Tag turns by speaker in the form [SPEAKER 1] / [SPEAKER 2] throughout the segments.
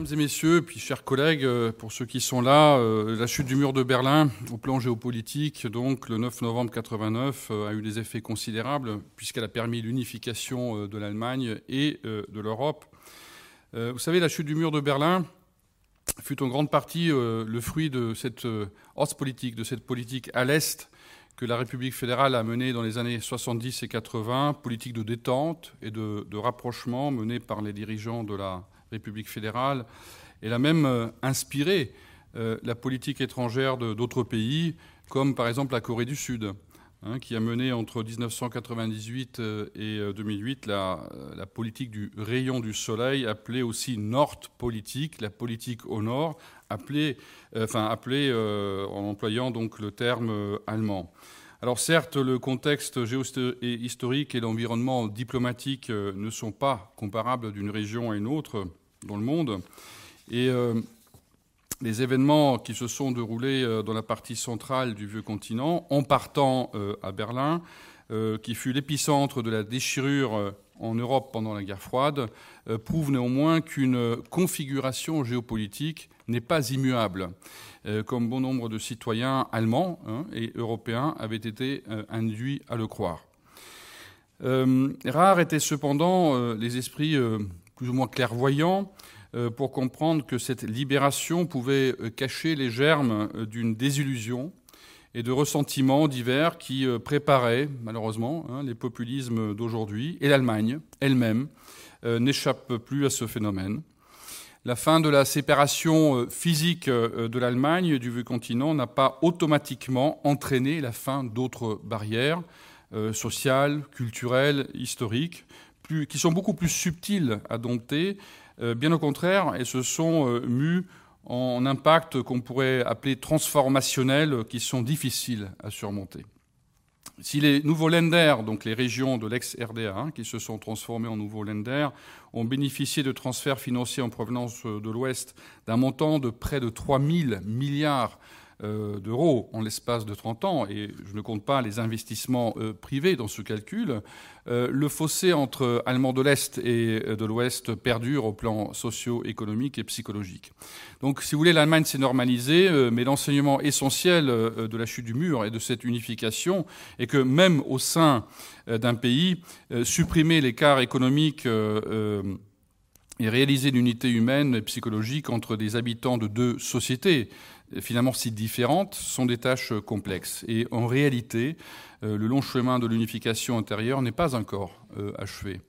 [SPEAKER 1] Mesdames et messieurs, puis chers collègues, euh, pour ceux qui sont là, euh, la chute du mur de Berlin au plan géopolitique, donc le 9 novembre 89, euh, a eu des effets considérables puisqu'elle a permis l'unification de l'Allemagne et de l'Europe. Vous savez, la chute du mur de Berlin fut en grande partie le fruit de cette politique, de cette politique à l'Est que la République fédérale a menée dans les années 70 et 80, politique de détente et de, de rapprochement menée par les dirigeants de la République fédérale. Elle a même euh, inspiré euh, la politique étrangère d'autres pays, comme par exemple la Corée du Sud, hein, qui a mené entre 1998 euh, et 2008 la, politique du rayon du soleil, appelée aussi Nord-politique, la politique au nord, appelée, en employant donc le terme allemand. Alors certes, le contexte historique et l'environnement diplomatique ne sont pas comparables d'une région à une autre dans le monde. Et euh, les événements qui se sont déroulés euh, dans la partie centrale du vieux continent, en partant euh, à Berlin, qui fut l'épicentre de la déchirure en Europe pendant la guerre froide, prouvent néanmoins qu'une configuration géopolitique n'est pas immuable, comme bon nombre de citoyens allemands hein, et européens avaient été induits à le croire. rares étaient cependant les esprits plus ou moins clairvoyant euh, pour comprendre que cette libération pouvait euh, cacher les germes euh, d'une désillusion et de ressentiments divers qui préparaient malheureusement hein, les populismes d'aujourd'hui. Et l'Allemagne elle-même n'échappe plus à ce phénomène. La fin de la séparation physique de l'Allemagne du vieux continent n'a pas automatiquement entraîné la fin d'autres barrières sociales, culturelles, historiques, qui sont beaucoup plus subtiles à dompter. Euh, bien au contraire, elles se sont euh, mues en impacts qu'on pourrait appeler transformationnels, qui sont difficiles à surmonter. Si les nouveaux lenders, donc les régions de l'ex-RDA, hein, qui se sont transformées en nouveaux lenders, ont bénéficié de transferts financiers en provenance de l'Ouest d'un montant de près de 3 000 milliards euh, d'euros en l'espace de 30 ans, et je ne compte pas les investissements euh, privés dans ce calcul, euh, le fossé entre Allemands de l'Est et de l'Ouest perdure au plan socio-économique et psychologique. Donc, si vous voulez, l'Allemagne s'est normalisée, mais l'enseignement essentiel de la chute du mur et de cette unification est que même au sein d'un pays, supprimer l'écart économique et réaliser l'unité humaine et psychologique entre des habitants de deux sociétés, finalement si différentes, sont des tâches complexes. Et en réalité, euh, le long chemin de l'unification intérieure n'est pas encore euh, achevé.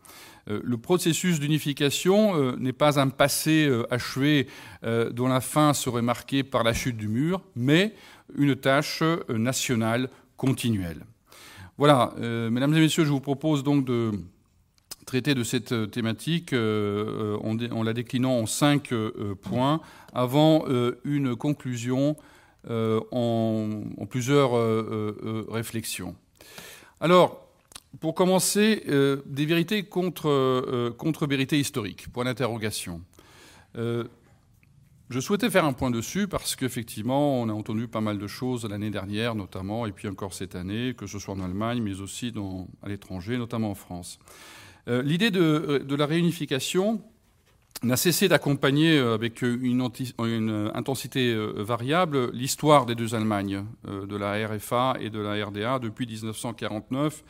[SPEAKER 1] Euh, le processus d'unification n'est pas un passé achevé dont la fin serait marquée par la chute du mur, mais une tâche nationale continuelle. Voilà, mesdames et messieurs, je vous propose donc de traiter de cette thématique en, la déclinant en cinq points avant euh, une conclusion euh, en, plusieurs euh, réflexions. Alors, pour commencer, des vérités contre, contre vérités historiques, point d'interrogation. Je souhaitais faire un point dessus parce qu'effectivement, on a entendu pas mal de choses l'année dernière, notamment, et puis encore cette année, que ce soit en Allemagne, mais aussi à l'étranger, notamment en France. L'idée de, de, la réunification n'a cessé d'accompagner euh, avec une, intensité euh, variable l'histoire des deux Allemagnes, euh, de la RFA et de la RDA, depuis 1949,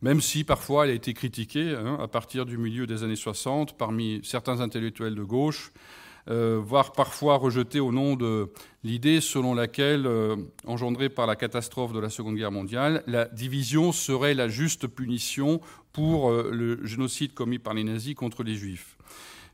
[SPEAKER 1] même si parfois elle a été critiquée hein, à partir du milieu des années 60 parmi certains intellectuels de gauche, voire parfois rejetée au nom de l'idée selon laquelle, engendrée par la catastrophe de la Seconde Guerre mondiale, la division serait la juste punition pour le génocide commis par les nazis contre les juifs.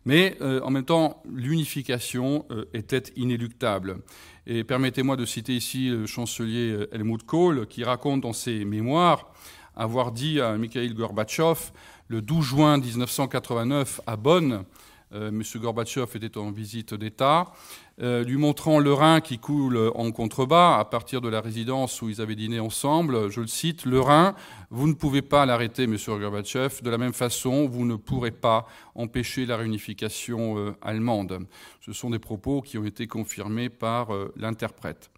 [SPEAKER 1] Mais euh, en même temps, l'unification euh, était inéluctable. Et permettez-moi de citer ici le chancelier euh, Helmut Kohl, qui raconte dans ses mémoires avoir dit à Mikhail Gorbatchev le 12 juin 1989 à Bonn, M. Gorbatchev était en visite d'État, euh, lui montrant le Rhin qui coule en contrebas à partir de la résidence où ils avaient dîné ensemble. Je le cite, le Rhin, vous ne pouvez pas l'arrêter, monsieur Gorbatchev. De la même façon, vous ne pourrez pas empêcher la réunification euh, allemande. Ce sont des propos qui ont été confirmés par euh, l'interprète.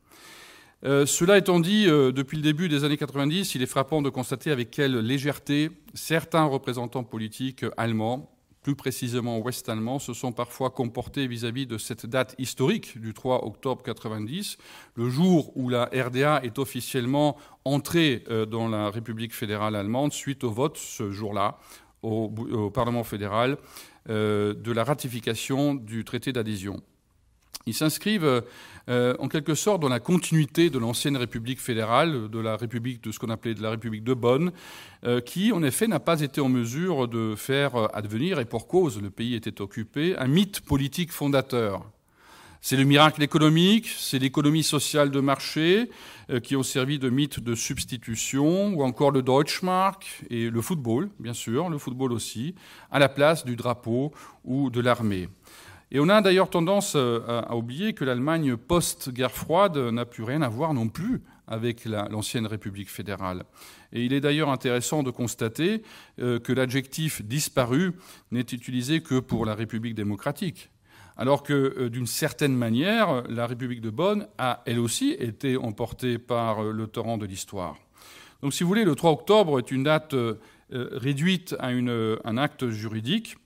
[SPEAKER 1] cela étant dit, depuis le début des années 90, il est frappant de constater avec quelle légèreté certains représentants politiques allemands plus précisément ouest-allemands, se sont parfois comportés vis-à-vis de cette date historique du 3 octobre 90, le jour où la RDA est officiellement entrée euh, dans la République fédérale allemande suite au vote ce jour-là au, Parlement fédéral euh, de la ratification du traité d'adhésion. Ils s'inscrivent euh, en quelque sorte dans la continuité de l'ancienne République fédérale, de la République de ce qu'on appelait la République de Bonn, euh, qui en effet n'a pas été en mesure de faire advenir, et pour cause, le pays était occupé, un mythe politique fondateur. C'est le miracle économique, c'est l'économie sociale de marché euh, qui ont servi de mythe de substitution, ou encore le Deutschmark et le football, bien sûr, le football aussi, à la place du drapeau ou de l'armée. Et on a d'ailleurs tendance euh, à oublier que l'Allemagne post-guerre froide n'a plus rien à voir non plus avec l'ancienne République fédérale. Et il est d'ailleurs intéressant de constater euh, que l'adjectif disparu n'est utilisé que pour la République démocratique, alors que euh, d'une certaine manière, la République de Bonn a elle aussi été emportée par le torrent de l'histoire. Donc si vous voulez, le 3 octobre est une date réduite à un acte juridique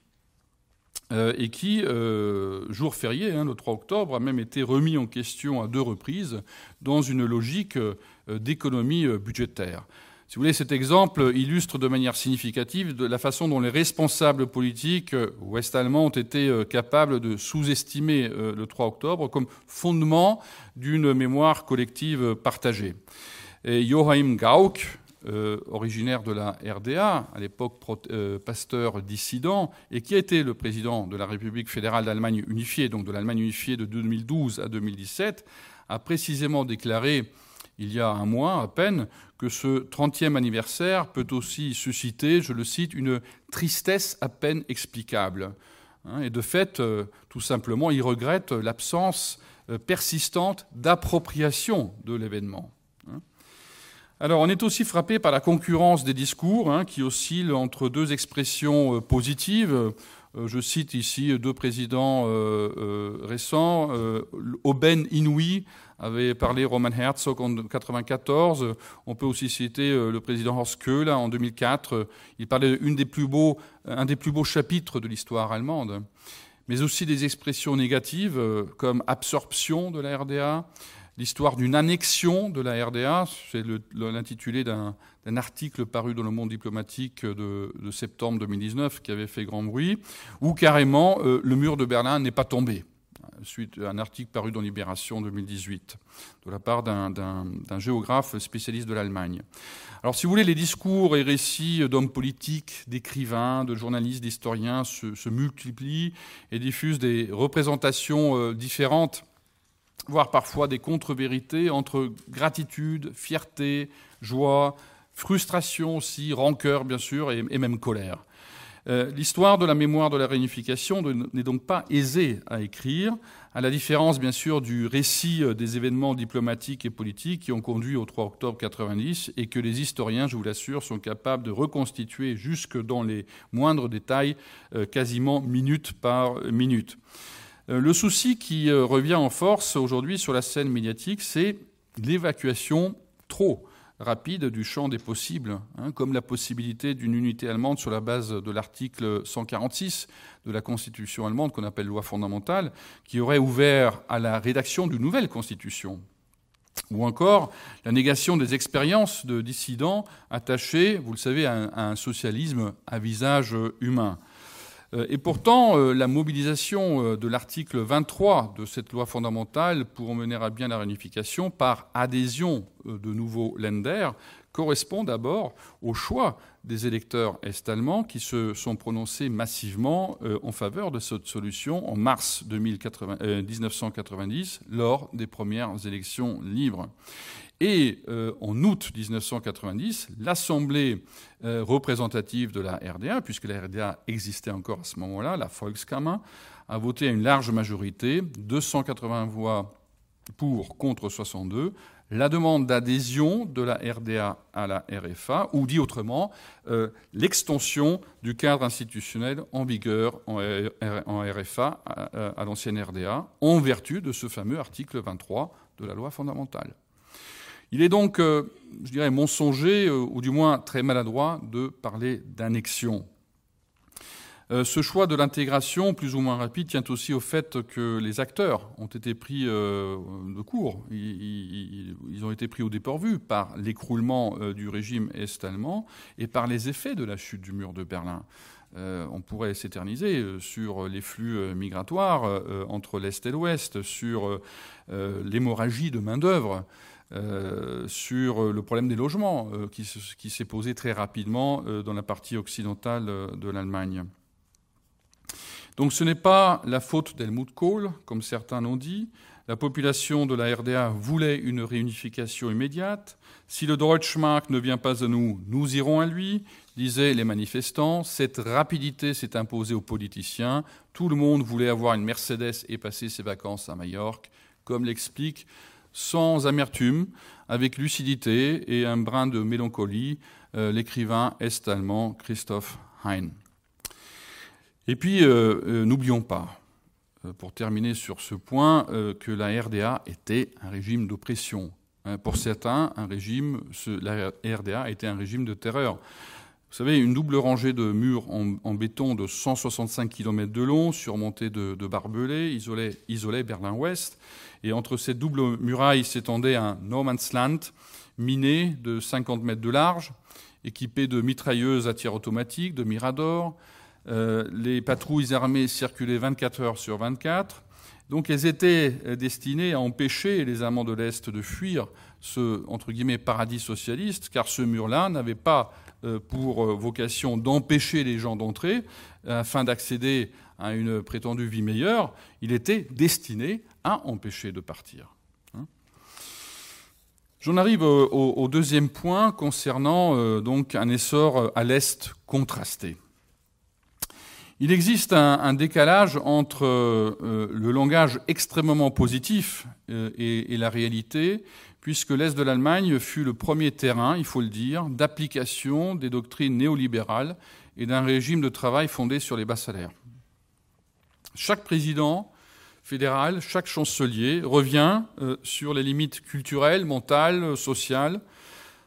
[SPEAKER 1] et qui, euh, jour férié, hein, le 3 octobre, a même été remis en question à deux reprises dans une logique euh, d'économie budgétaire. Si vous voulez, cet exemple illustre de manière significative la façon dont les responsables politiques ouest-allemands ont été capables de sous-estimer le 3 octobre comme fondement d'une mémoire collective partagée. Et Joachim Gauck, euh, originaire de la RDA, à l'époque euh, pasteur dissident, et qui a été le président de la République fédérale d'Allemagne unifiée, donc de l'Allemagne unifiée de 2012 à 2017, a précisément déclaré il y a un mois à peine que ce 30e anniversaire peut aussi susciter, je le cite, une tristesse à peine explicable. Hein, et de fait, euh, tout simplement, il regrette l'absence persistante d'appropriation de l'événement. Alors, on est aussi frappé par la concurrence des discours hein, qui oscillent entre deux expressions euh, positives. Euh, je cite ici deux présidents euh, récents. Aubaine inouïe avait parlé Roman Herzog en 1994. On peut aussi citer le président Horst Köhler en 2004. Il parlait d'un des des plus beaux chapitres de l'histoire allemande. Mais aussi des expressions négatives comme absorption de la RDA, l'histoire d'une annexion de la RDA, c'est l'intitulé d'un article paru dans le monde diplomatique de, septembre 2019 qui avait fait grand bruit, ou carrément euh, le mur de Berlin n'est pas tombé, suite à un article paru dans Libération 2018, de la part d'un géographe spécialiste de l'Allemagne. Alors si vous voulez, les discours et récits d'hommes politiques, d'écrivains, de journalistes, d'historiens se, se, multiplient et diffusent des représentations euh, différentes voire parfois des contre-vérités entre gratitude, fierté, joie, frustration aussi, rancœur bien sûr, et, même colère. Euh, l'histoire de la mémoire de la réunification n'est donc pas aisée à écrire, à la différence bien sûr du récit euh, des événements diplomatiques et politiques qui ont conduit au 3 octobre 90 et que les historiens, je vous l'assure, sont capables de reconstituer jusque dans les moindres détails, euh, quasiment minute par minute. Euh, le souci qui euh, revient en force aujourd'hui sur la scène médiatique, c'est l'évacuation trop rapide du champ des possibles, hein, comme la possibilité d'une unité allemande sur la base de l'article 146 de la Constitution allemande, qu'on appelle loi fondamentale, qui aurait ouvert à la rédaction d'une nouvelle Constitution. Ou encore la négation des expériences de dissidents attachés, vous le savez, à un socialisme à visage humain. Euh, et pourtant, euh, la mobilisation euh, de l'article 23 de cette loi fondamentale pour mener à bien la réunification par adhésion de nouveaux Länder correspond d'abord au choix des électeurs est-allemands qui se sont prononcés massivement en faveur de cette solution en mars 1990 lors des premières élections libres. Et euh, en août 1990, l'Assemblée euh, représentative de la RDA, puisque la RDA existait encore à ce moment-là, la Volkskammer, a voté à une large majorité, 280 voix pour contre 62, la demande d'adhésion de la RDA à la RFA, ou dit autrement, euh, l'extension du cadre institutionnel en vigueur en, RFA à, à l'ancienne RDA, en vertu de ce fameux article 23 de la loi fondamentale. Il est donc, euh, je dirais, mensonger, euh, ou du moins très maladroit, de parler d'annexion. Euh, ce choix de l'intégration, plus ou moins rapide, tient aussi au fait que les acteurs ont été pris de court. Ils, ont été pris au dépourvu par l'écroulement du régime est-allemand et par les effets de la chute du mur de Berlin. on pourrait s'éterniser sur les flux migratoires entre l'Est et l'Ouest, sur l'hémorragie de main-d'œuvre. Sur le problème des logements qui s'est posé très rapidement dans la partie occidentale de l'Allemagne. Donc ce n'est pas la faute d'Helmut Kohl, comme certains l'ont dit. La population de la RDA voulait une réunification immédiate. Si le Deutschmark ne vient pas à nous, nous irons à lui, disaient les manifestants. Cette rapidité s'est imposée aux politiciens. Tout le monde voulait avoir une Mercedes et passer ses vacances à Majorque, comme l'explique sans amertume, avec lucidité et un brin de mélancolie, euh, l'écrivain est-allemand Christoph Hein. Et puis, euh, euh, n'oublions pas, pour terminer sur ce point, que la RDA était un régime d'oppression. Hein, pour certains, un régime, la RDA était un régime de terreur. Vous savez, une double rangée de murs en, béton de 165 km de long, surmontés de, barbelés, isolait, Berlin-Ouest. Et entre ces doubles murailles s'étendait un no man's land miné de 50 mètres de large, équipé de mitrailleuses à tir automatique, de miradors, euh, les patrouilles armées circulaient 24 heures sur 24. Donc elles étaient euh, destinées à empêcher les Allemands de l'Est de fuir ce entre guillemets paradis socialiste, car ce mur-là n'avait pas pour vocation d'empêcher les gens d'entrer afin d'accéder à une prétendue vie meilleure. Il était destiné à empêcher de partir. Hein. J'en arrive au, deuxième point concernant donc un essor à l'est contrasté. Il existe un, décalage entre euh, le langage extrêmement positif euh, et, la réalité, puisque l'Est de l'Allemagne fut le premier terrain, il faut le dire, d'application des doctrines néolibérales et d'un régime de travail fondé sur les bas salaires. Chaque président fédéral, chaque chancelier revient euh, sur les limites culturelles, mentales, sociales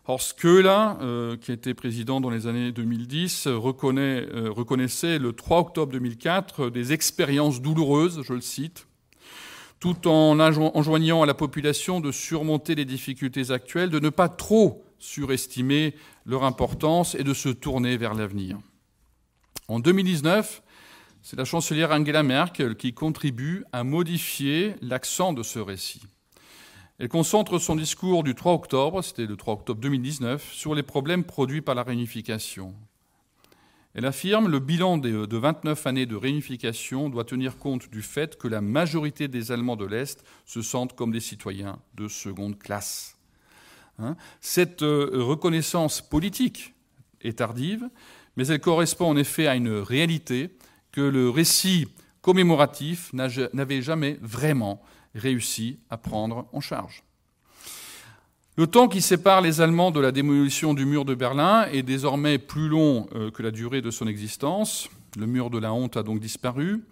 [SPEAKER 1] Horst Köhler, euh, qui était président dans les années 2010, reconnaît, euh, reconnaissait le 3 octobre 2004 des expériences douloureuses, je le cite, tout en enjoignant à la population de surmonter les difficultés actuelles, de ne pas trop surestimer leur importance et de se tourner vers l'avenir. En 2019, c'est la chancelière Angela Merkel qui contribue à modifier l'accent de ce récit. Elle concentre son discours du 3 octobre, c'était le 3 octobre 2019, sur les problèmes produits par la réunification. Elle affirme le bilan de 29 années de réunification doit tenir compte du fait que la majorité des Allemands de l'Est se sentent comme des citoyens de seconde classe. Hein Cette euh, reconnaissance politique est tardive, mais elle correspond en effet à une réalité que le récit commémoratif n'avait jamais vraiment réussi à prendre en charge. Le temps qui sépare les Allemands de la démolition du mur de Berlin est désormais plus long euh, que la durée de son existence. Le mur de la honte a donc disparu.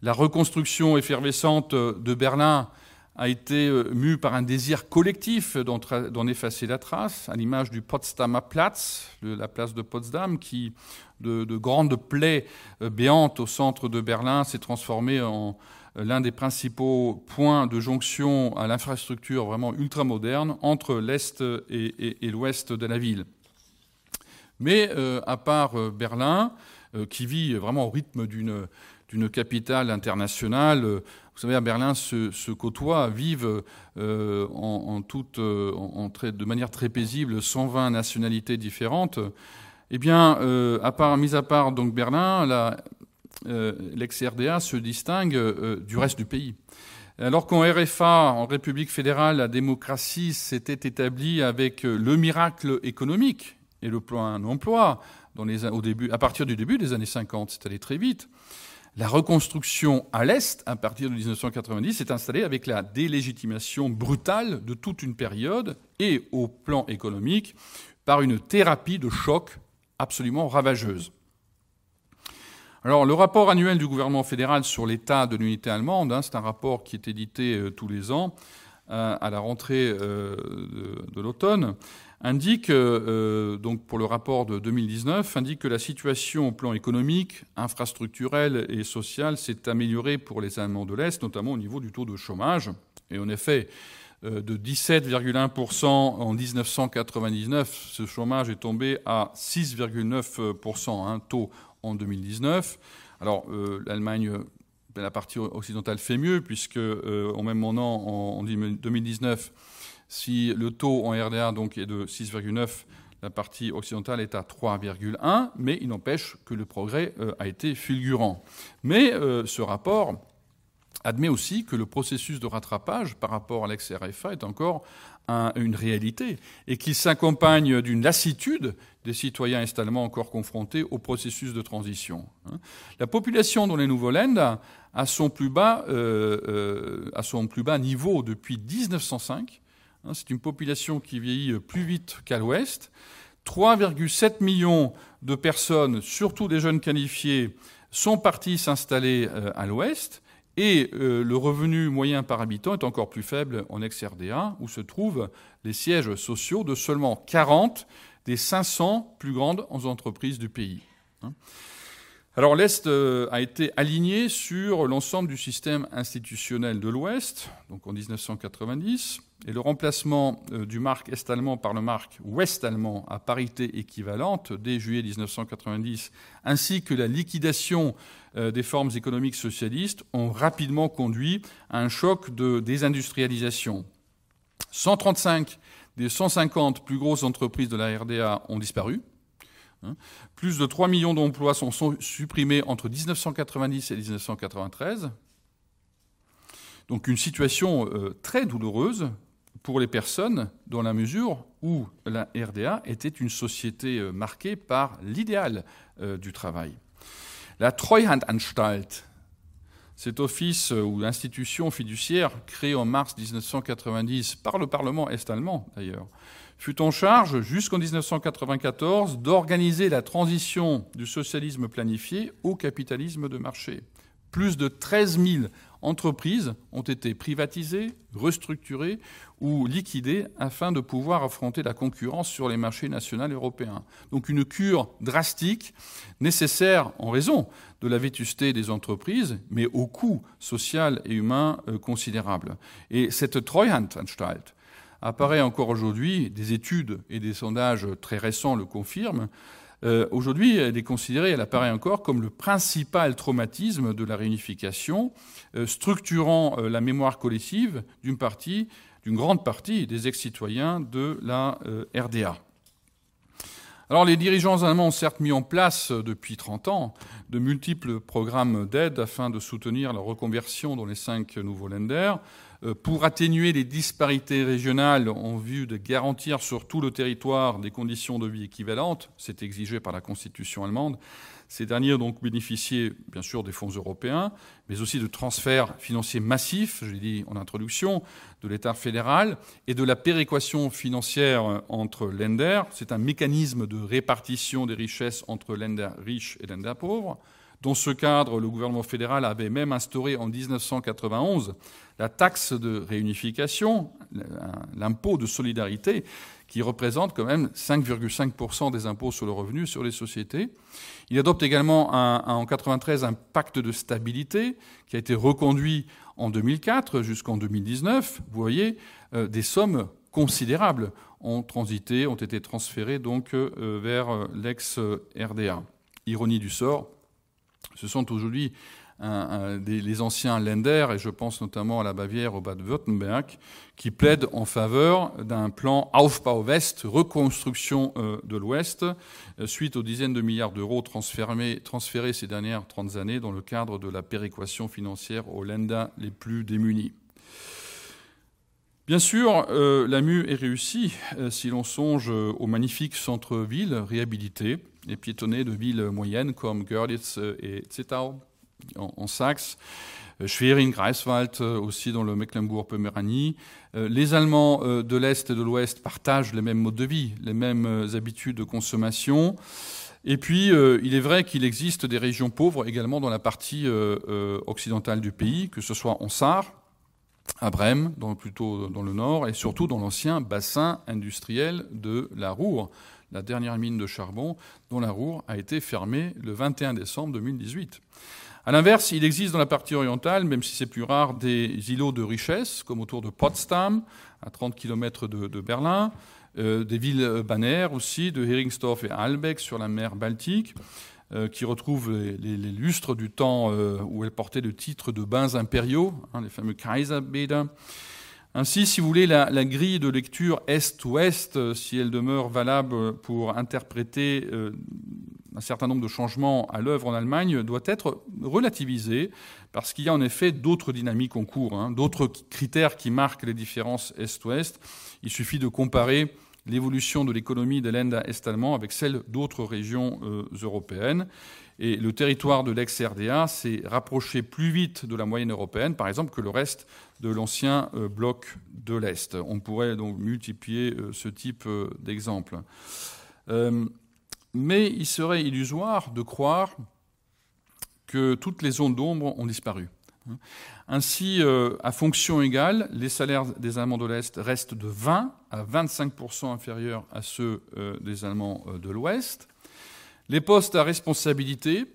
[SPEAKER 1] La reconstruction effervescente de Berlin a été euh, mue par un désir collectif d'en effacer la trace, à l'image du Potsdamer Platz, la place de Potsdam, qui, de, de grandes plaies euh, béantes au centre de Berlin, s'est transformée en, l'un des principaux points de jonction à l'infrastructure vraiment ultramoderne entre l'Est et, l'Ouest de la ville. Mais euh, à part euh, Berlin, euh, qui vit vraiment au rythme d'une d'une capitale internationale. Vous savez, à Berlin se, côtoient, vivent en, toute, en, de manière très paisible 120 nationalités différentes. Eh bien, à part, mis à part Berlin, la, euh, l'ex-RDA se distingue euh, du reste du pays. Alors qu'en RFA, en République fédérale, la démocratie s'était établie avec euh, le miracle économique et le au début, à partir du début des années 50, c'est allé très vite. La reconstruction à l'Est, à partir de 1990, s'est installée avec la délégitimation brutale de toute une période et au plan économique par une thérapie de choc absolument ravageuse. Alors, le rapport annuel du gouvernement fédéral sur l'état de l'unité allemande, hein, c'est un rapport qui est édité euh, tous les ans euh, à la rentrée euh, de, l'automne, indique, donc pour le rapport de 2019, indique que la situation au plan économique, infrastructurel et social s'est améliorée pour les Allemands de l'Est, notamment au niveau du taux de chômage. Et en effet, de 17,1% en 1999, ce chômage est tombé à 6,9%, un taux en 2019. Alors l'Allemagne la partie occidentale fait mieux, puisque euh, au même moment, en, 2019, si le taux en RDA donc, est de 6,9, la partie occidentale est à 3,1, mais il n'empêche que le progrès euh, a été fulgurant. Mais euh, ce rapport admet aussi que le processus de rattrapage par rapport à l'ex-RFA est encore une réalité et qu'il s'accompagne d'une lassitude des citoyens est-allemands encore confrontés au processus de transition. Hein. La population dans les Nouveau-Ländes à son plus bas, euh, euh, son plus bas niveau depuis 1905. Hein, c'est une population qui vieillit plus vite qu'à l'ouest. 3,7 millions de personnes, surtout des jeunes qualifiés, sont partis s'installer euh, à l'ouest. Et le revenu moyen par habitant est encore plus faible en ex-RDA, où se trouvent les sièges sociaux de seulement 40 des 500 plus grandes entreprises du pays. Hein. Alors l'Est euh, a été aligné sur l'ensemble du système institutionnel de l'Ouest, donc en 1990, et le remplacement euh, du marque est-allemand par le marque ouest-allemand à parité équivalente dès juillet 1990, ainsi que la liquidation euh, des formes économiques socialistes ont rapidement conduit à un choc de désindustrialisation. 135 des 150 plus grosses entreprises de la RDA ont disparu. Plus de 3 millions d'emplois sont, supprimés entre 1990 et 1993. Donc une situation euh, très douloureuse pour les personnes dans la mesure où la RDA était une société euh, marquée par l'idéal euh, du travail. La Treuhandanstalt, cet office ou institution fiduciaire créée en mars 1990 par le Parlement est-allemand d'ailleurs, fut en charge jusqu'en 1994 d'organiser la transition du socialisme planifié au capitalisme de marché. Plus de 13 000 entreprises ont été privatisées, restructurées ou liquidées afin de pouvoir affronter la concurrence sur les marchés nationaux européens. Donc une cure drastique, nécessaire en raison de la vétusté des entreprises, mais au coût social et humain euh, considérable. Et cette Treuhandanstalt, apparaît encore aujourd'hui, des études et des sondages très récents le confirment, euh, aujourd'hui, elle est considérée, elle apparaît encore comme le principal traumatisme de la réunification, euh, structurant euh, la mémoire collective d'une partie, d'une grande partie des ex-citoyens de la RDA. Alors les dirigeants allemands ont certes mis en place depuis 30 ans de multiples programmes d'aide afin de soutenir la reconversion dans les cinq nouveaux lenders, pour atténuer les disparités régionales en vue de garantir sur tout le territoire des conditions de vie équivalentes, c'est exigé par la Constitution allemande. Ces derniers ont donc bénéficié, bien sûr, des fonds européens, mais aussi de transferts financiers massifs, je l'ai dit en introduction, de l'État fédéral et de la péréquation financière entre lenders. C'est un mécanisme de répartition des richesses entre lenders riches et lenders pauvres. Dans ce cadre, le gouvernement fédéral avait même instauré en 1991 la taxe de réunification, l'impôt de solidarité, qui représente quand même 5,5% des impôts sur le revenu sur les sociétés. Il adopte également en 1993 un pacte de stabilité qui a été reconduit en 2004 jusqu'en 2019. Vous voyez, euh, des sommes considérables ont transité, ont été transférées donc euh, vers l'ex-RDA. Ironie du sort, ce sont aujourd'hui les anciens Länder, et je pense notamment à la Bavière, au Bade-Württemberg, qui plaident en faveur d'un plan Aufbau West, reconstruction euh, de l'Ouest, euh, suite aux dizaines de milliards d'euros transférés, ces dernières 30 années dans le cadre de la péréquation financière aux Länder les plus démunis. Bien sûr, euh, la MU est réussie si l'on songe aux magnifiques centres-villes réhabilités et piétonnés de villes moyennes comme Görlitz et Zittau en, Saxe. Euh, Schwerin, Greifswald euh, aussi dans le Mecklembourg-Poméranie. Euh, les Allemands de l'Est et de l'Ouest partagent les mêmes modes de vie, les mêmes habitudes de consommation. Et puis, il est vrai qu'il existe des régions pauvres également dans la partie occidentale du pays, que ce soit en Sarre, à Brême, plutôt dans le nord, et surtout dans l'ancien bassin industriel de la Roure, la dernière mine de charbon dont la Roure a été fermée le 21 décembre 2018. À l'inverse, il existe dans la partie orientale, même si c'est plus rare, des îlots de richesse, comme autour de Potsdam, à 30 km de, Berlin, euh, des villes bannières aussi, de Heringsdorf et Albeck sur la mer Baltique, euh, qui retrouvent les, lustres du temps euh, où elles portaient le titre de bains impériaux, hein, les fameux Kaiserbäder. Ainsi, si vous voulez, la, grille de lecture Est-Ouest, euh, si elle demeure valable pour interpréter un certain nombre de changements à l'œuvre en Allemagne, doit être relativisée, parce qu'il y a en effet d'autres dynamiques en cours, hein, d'autres critères qui marquent les différences Est-Ouest. Il suffit de comparer l'évolution de l'économie de l'Inde est-allemand avec celle d'autres régions euh, européennes. Et le territoire de l'ex-RDA s'est rapproché plus vite de la moyenne européenne, par exemple, que le reste de l'ancien euh, bloc de l'Est. On pourrait donc multiplier euh, ce type d'exemples. Mais il serait illusoire de croire que toutes les zones d'ombre ont disparu. Ainsi, à fonction égale, les salaires des Allemands de l'Est restent de 20 à 25% inférieurs à ceux des Allemands de l'Ouest. Les postes à responsabilité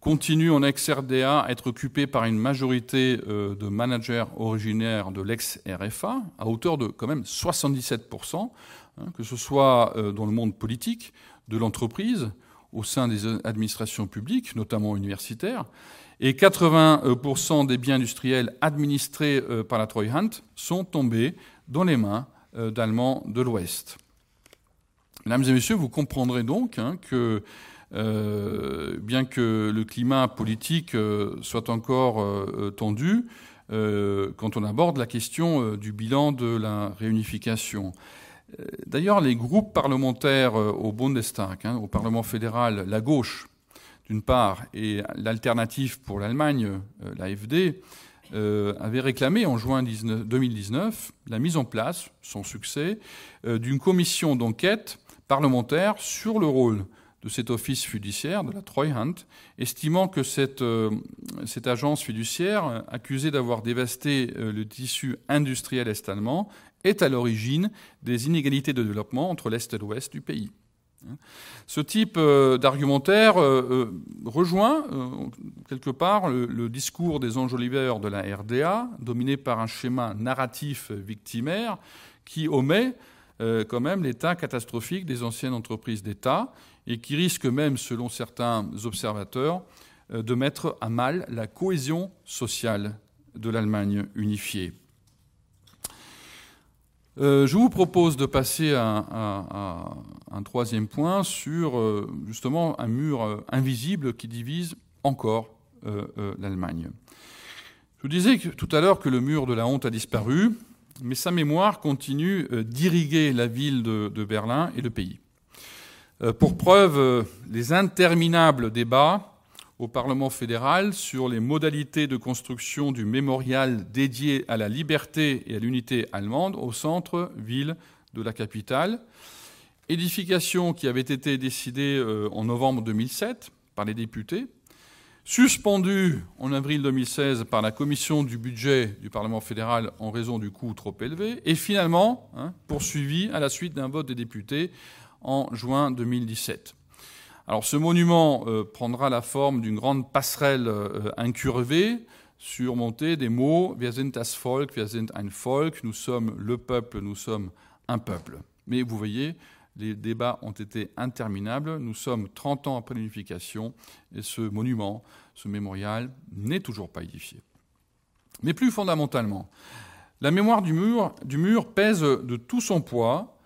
[SPEAKER 1] continuent en ex-RDA à être occupés par une majorité euh, de managers originaires de l'ex-RFA, à hauteur de quand même 77%, hein, que ce soit euh, dans le monde politique, de l'entreprise, au sein des administrations publiques, notamment universitaires, et 80% des biens industriels administrés euh, par la Treuhand sont tombés dans les mains d'Allemands de l'Ouest. Mesdames et messieurs, vous comprendrez donc hein, que euh, bien que le climat politique euh, soit encore euh, tendu, quand on aborde la question du bilan de la réunification. D'ailleurs, les groupes parlementaires au Bundestag, hein, au Parlement fédéral, la gauche, d'une part, et l'alternative pour l'Allemagne, l'AFD, avaient réclamé en juin 2019 la mise en place, sans succès, d'une commission d'enquête parlementaire sur le rôle de cet office fiduciaire, de la Treuhand, estimant que cette, euh, cette agence fiduciaire, accusée d'avoir dévasté euh, le tissu industriel est-allemand, est à l'origine des inégalités de développement entre l'Est et l'Ouest du pays. Ce type euh, d'argumentaire rejoint quelque part le, discours des enjoliveurs de la RDA, dominé par un schéma narratif victimaire qui omet quand même l'état catastrophique des anciennes entreprises d'État et qui risque même, selon certains observateurs, euh, de mettre à mal la cohésion sociale de l'Allemagne unifiée. Euh, je vous propose de passer à, un troisième point sur euh, justement un mur invisible qui divise encore l'Allemagne. Je vous disais tout à l'heure que le mur de la honte a disparu, mais sa mémoire continue d'irriguer la ville de Berlin et le pays. Euh, pour preuve, euh, les interminables débats au Parlement fédéral sur les modalités de construction du mémorial dédié à la liberté et à l'unité allemande au centre-ville de la capitale. Édification qui avait été décidée euh, en novembre 2007 par les députés, suspendue en avril 2016 par la commission du budget du Parlement fédéral en raison du coût trop élevé, et finalement hein, poursuivie à la suite d'un vote des députés en juin 2017. Alors ce monument euh, prendra la forme d'une grande passerelle euh, incurvée surmontée des mots Wir sind das Volk, wir sind ein Volk, nous sommes le peuple, nous sommes un peuple. Mais vous voyez, les débats ont été interminables. Nous sommes 30 ans après l'unification et ce monument, ce mémorial, n'est toujours pas édifié. Mais plus fondamentalement, la mémoire du mur, du mur pèse de tout son poids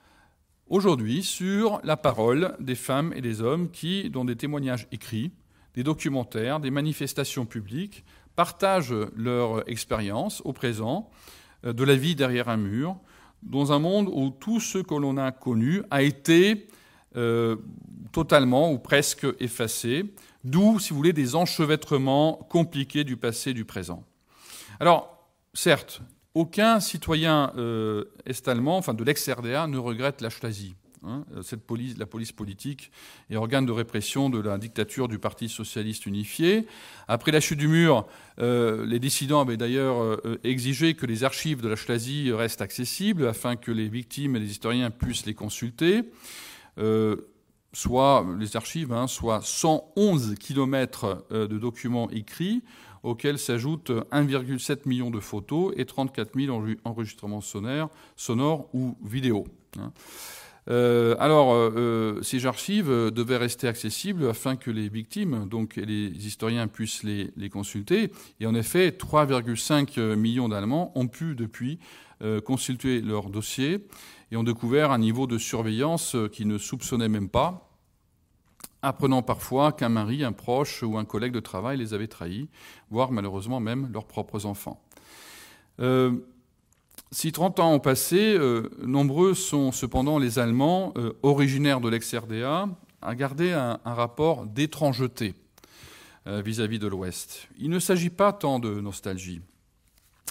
[SPEAKER 1] aujourd'hui sur la parole des femmes et des hommes qui, dans des témoignages écrits, des documentaires, des manifestations publiques, partagent leur expérience au présent euh, de la vie derrière un mur, dans un monde où tout ce que l'on a connu a été euh, totalement ou presque effacé, d'où, si vous voulez, des enchevêtrements compliqués du passé et du présent. Alors, certes, aucun citoyen euh, est-allemand, enfin de l'ex-RDA, ne regrette la Stasi. hein, cette police, la police politique et organe de répression de la dictature du Parti socialiste unifié. Après la chute du mur, euh, les dissidents avaient d'ailleurs euh, exigé que les archives de la Stasi restent accessibles afin que les victimes et les historiens puissent les consulter. Euh, soit les archives, hein, soit 111 kilomètres de documents écrits, auxquels s'ajoutent 1,7 million de photos et 34 000 enregistrements sonores, ou vidéos. Hein. Euh, alors, euh, euh, ces archives devaient rester accessibles afin que les victimes, donc les historiens, puissent les, consulter. Et en effet, 3,5 millions d'Allemands ont pu depuis consulter leur dossier et ont découvert un niveau de surveillance qu'ils ne soupçonnaient même pas, apprenant parfois qu'un mari, un proche ou un collègue de travail les avait trahis, voire malheureusement même leurs propres enfants. Si 30 ans ont passé, euh, nombreux sont cependant les Allemands euh, originaires de l'ex-RDA à garder un, rapport d'étrangeté euh, vis-à-vis de l'Ouest. Il ne s'agit pas tant de nostalgie,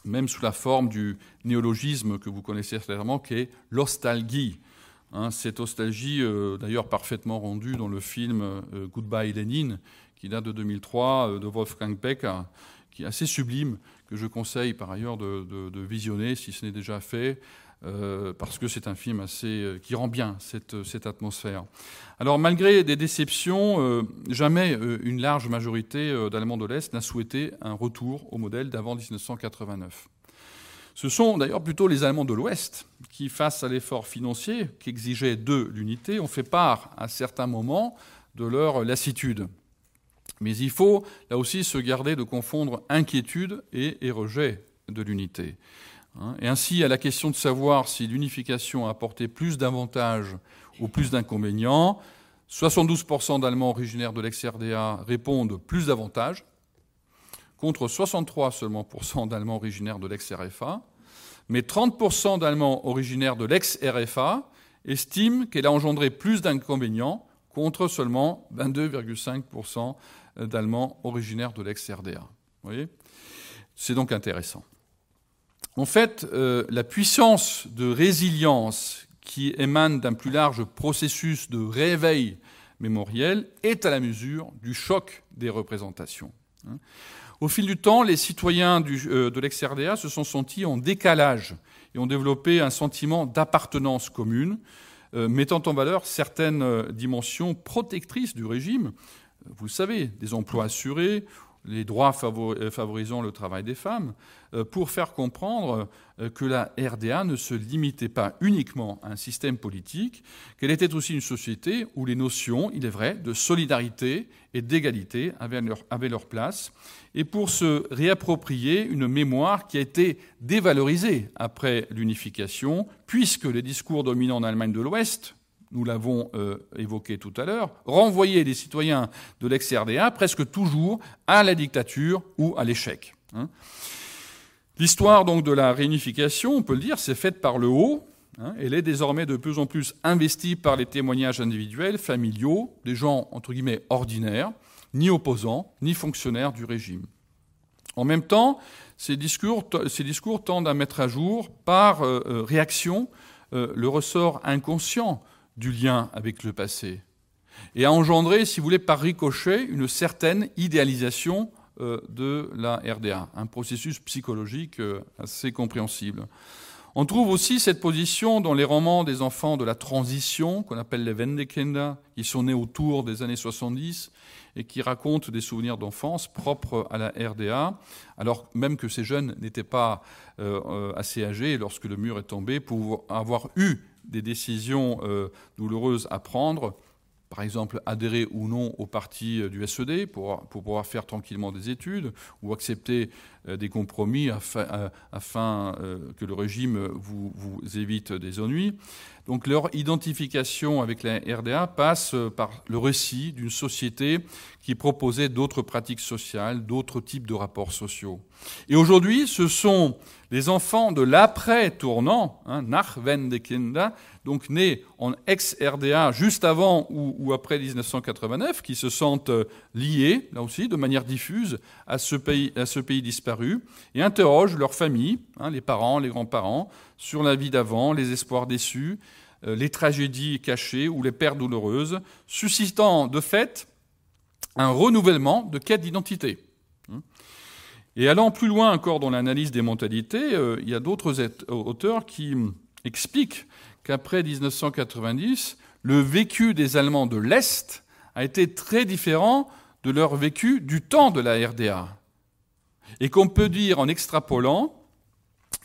[SPEAKER 1] même sous la forme du néologisme que vous connaissez certainement, qui est l'ostalgie. Hein, cette nostalgie, d'ailleurs parfaitement rendue dans le film Goodbye Lenin, qui date de 2003, de Wolfgang Becker, qui est assez sublime, que je conseille par ailleurs de, visionner si ce n'est déjà fait, euh, parce que c'est un film assez euh, qui rend bien cette, cette atmosphère. Alors malgré des déceptions, euh, jamais une large majorité d'Allemands de l'Est n'a souhaité un retour au modèle d'avant 1989. Ce sont d'ailleurs plutôt les Allemands de l'Ouest qui, face à l'effort financier qu'exigeait d'eux l'unité, ont fait part à certains moments de leur lassitude. Mais il faut, là aussi, se garder de confondre inquiétude et, rejet de l'unité. Hein. Et ainsi, à la question de savoir si l'unification a apporté plus d'avantages ou plus d'inconvénients, 72% d'Allemands originaires de l'ex-RDA répondent plus d'avantages, contre 63 seulement d'Allemands originaires de l'ex-RFA, mais 30% d'Allemands originaires de l'ex-RFA estiment qu'elle a engendré plus d'inconvénients, contre seulement 22,5% d'Allemands originaires de l'ex-RDA. C'est donc intéressant. En fait, euh, la puissance de résilience qui émane d'un plus large processus de réveil mémoriel est à la mesure du choc des représentations. Au fil du temps, les citoyens euh, de l'ex-RDA se sont sentis en décalage et ont développé un sentiment d'appartenance commune, euh, mettant en valeur certaines dimensions protectrices du régime, vous le savez, des emplois assurés, les droits euh, favorisant le travail des femmes, euh, pour faire comprendre euh, que la RDA ne se limitait pas uniquement à un système politique, qu'elle était aussi une société où les notions, il est vrai, de solidarité et d'égalité avaient leur, avaient leur place, et pour se réapproprier une mémoire qui a été dévalorisée après l'unification, puisque les discours dominants en Allemagne de l'Ouest, nous l'avons euh, évoqué tout à l'heure, renvoyer les citoyens de l'ex-RDA presque toujours à la dictature ou à l'échec. Hein. L'histoire donc de la réunification, on peut le dire, c'est faite par le haut. Hein. elle est désormais de plus en plus investie par les témoignages individuels, familiaux, des gens entre guillemets ordinaires, ni opposants, ni fonctionnaires du régime. En même temps, ces discours, ces discours tendent à mettre à jour, par euh, euh, réaction, le ressort inconscient du lien avec le passé et a engendré, si vous voulez, par ricochet, une certaine idéalisation euh, de la RDA, un processus psychologique euh, assez compréhensible. On trouve aussi cette position dans les romans des enfants de la transition, qu'on appelle les Wendekinder, qui sont nés autour des années 70 et qui racontent des souvenirs d'enfance propres à la RDA, alors même que ces jeunes n'étaient pas euh, assez âgés lorsque le mur est tombé pour avoir eu des décisions euh, douloureuses à prendre, par exemple adhérer ou non au parti euh, du SED pour, pouvoir faire tranquillement des études ou accepter des compromis afin, afin que le régime vous, évite des ennuis. Donc leur identification avec la RDA passe par le récit d'une société qui proposait d'autres pratiques sociales, d'autres types de rapports sociaux. Et aujourd'hui, ce sont les enfants de l'après-tournant, hein, nach donc nés en ex-RDA juste avant ou, après 1989, qui se sentent euh, liés, là aussi, de manière diffuse, à ce pays, à ce pays disparu, et interrogent leur famille, hein, les parents, les grands-parents, sur la vie d'avant, les espoirs déçus, les tragédies cachées ou les pertes douloureuses, suscitant de fait un renouvellement de quête d'identité. Et allant plus loin encore dans l'analyse des mentalités, euh, il y a d'autres auteurs qui expliquent qu'après 1990, le vécu des Allemands de l'Est a été très différent de leur vécu du temps de la RDA. Et qu'on peut dire en extrapolant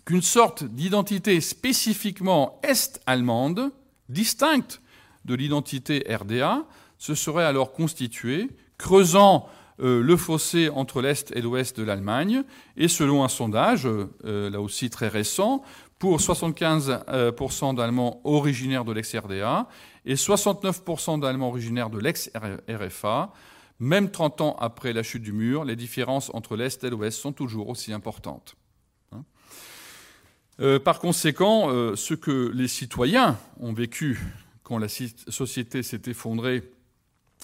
[SPEAKER 1] qu'une sorte d'identité spécifiquement est-allemande, distincte de l'identité RDA, se serait alors constituée, creusant euh, le fossé entre l'Est et l'Ouest de l'Allemagne. Et selon un sondage, euh, là aussi très récent, pour 75% euh, d'Allemands originaires de l'ex-RDA et 69% d'Allemands originaires de l'ex-RFA, même 30 ans après la chute du mur, les différences entre l'Est et l'Ouest sont toujours aussi importantes. Hein. par conséquent, ce que les citoyens ont vécu quand la société s'est effondrée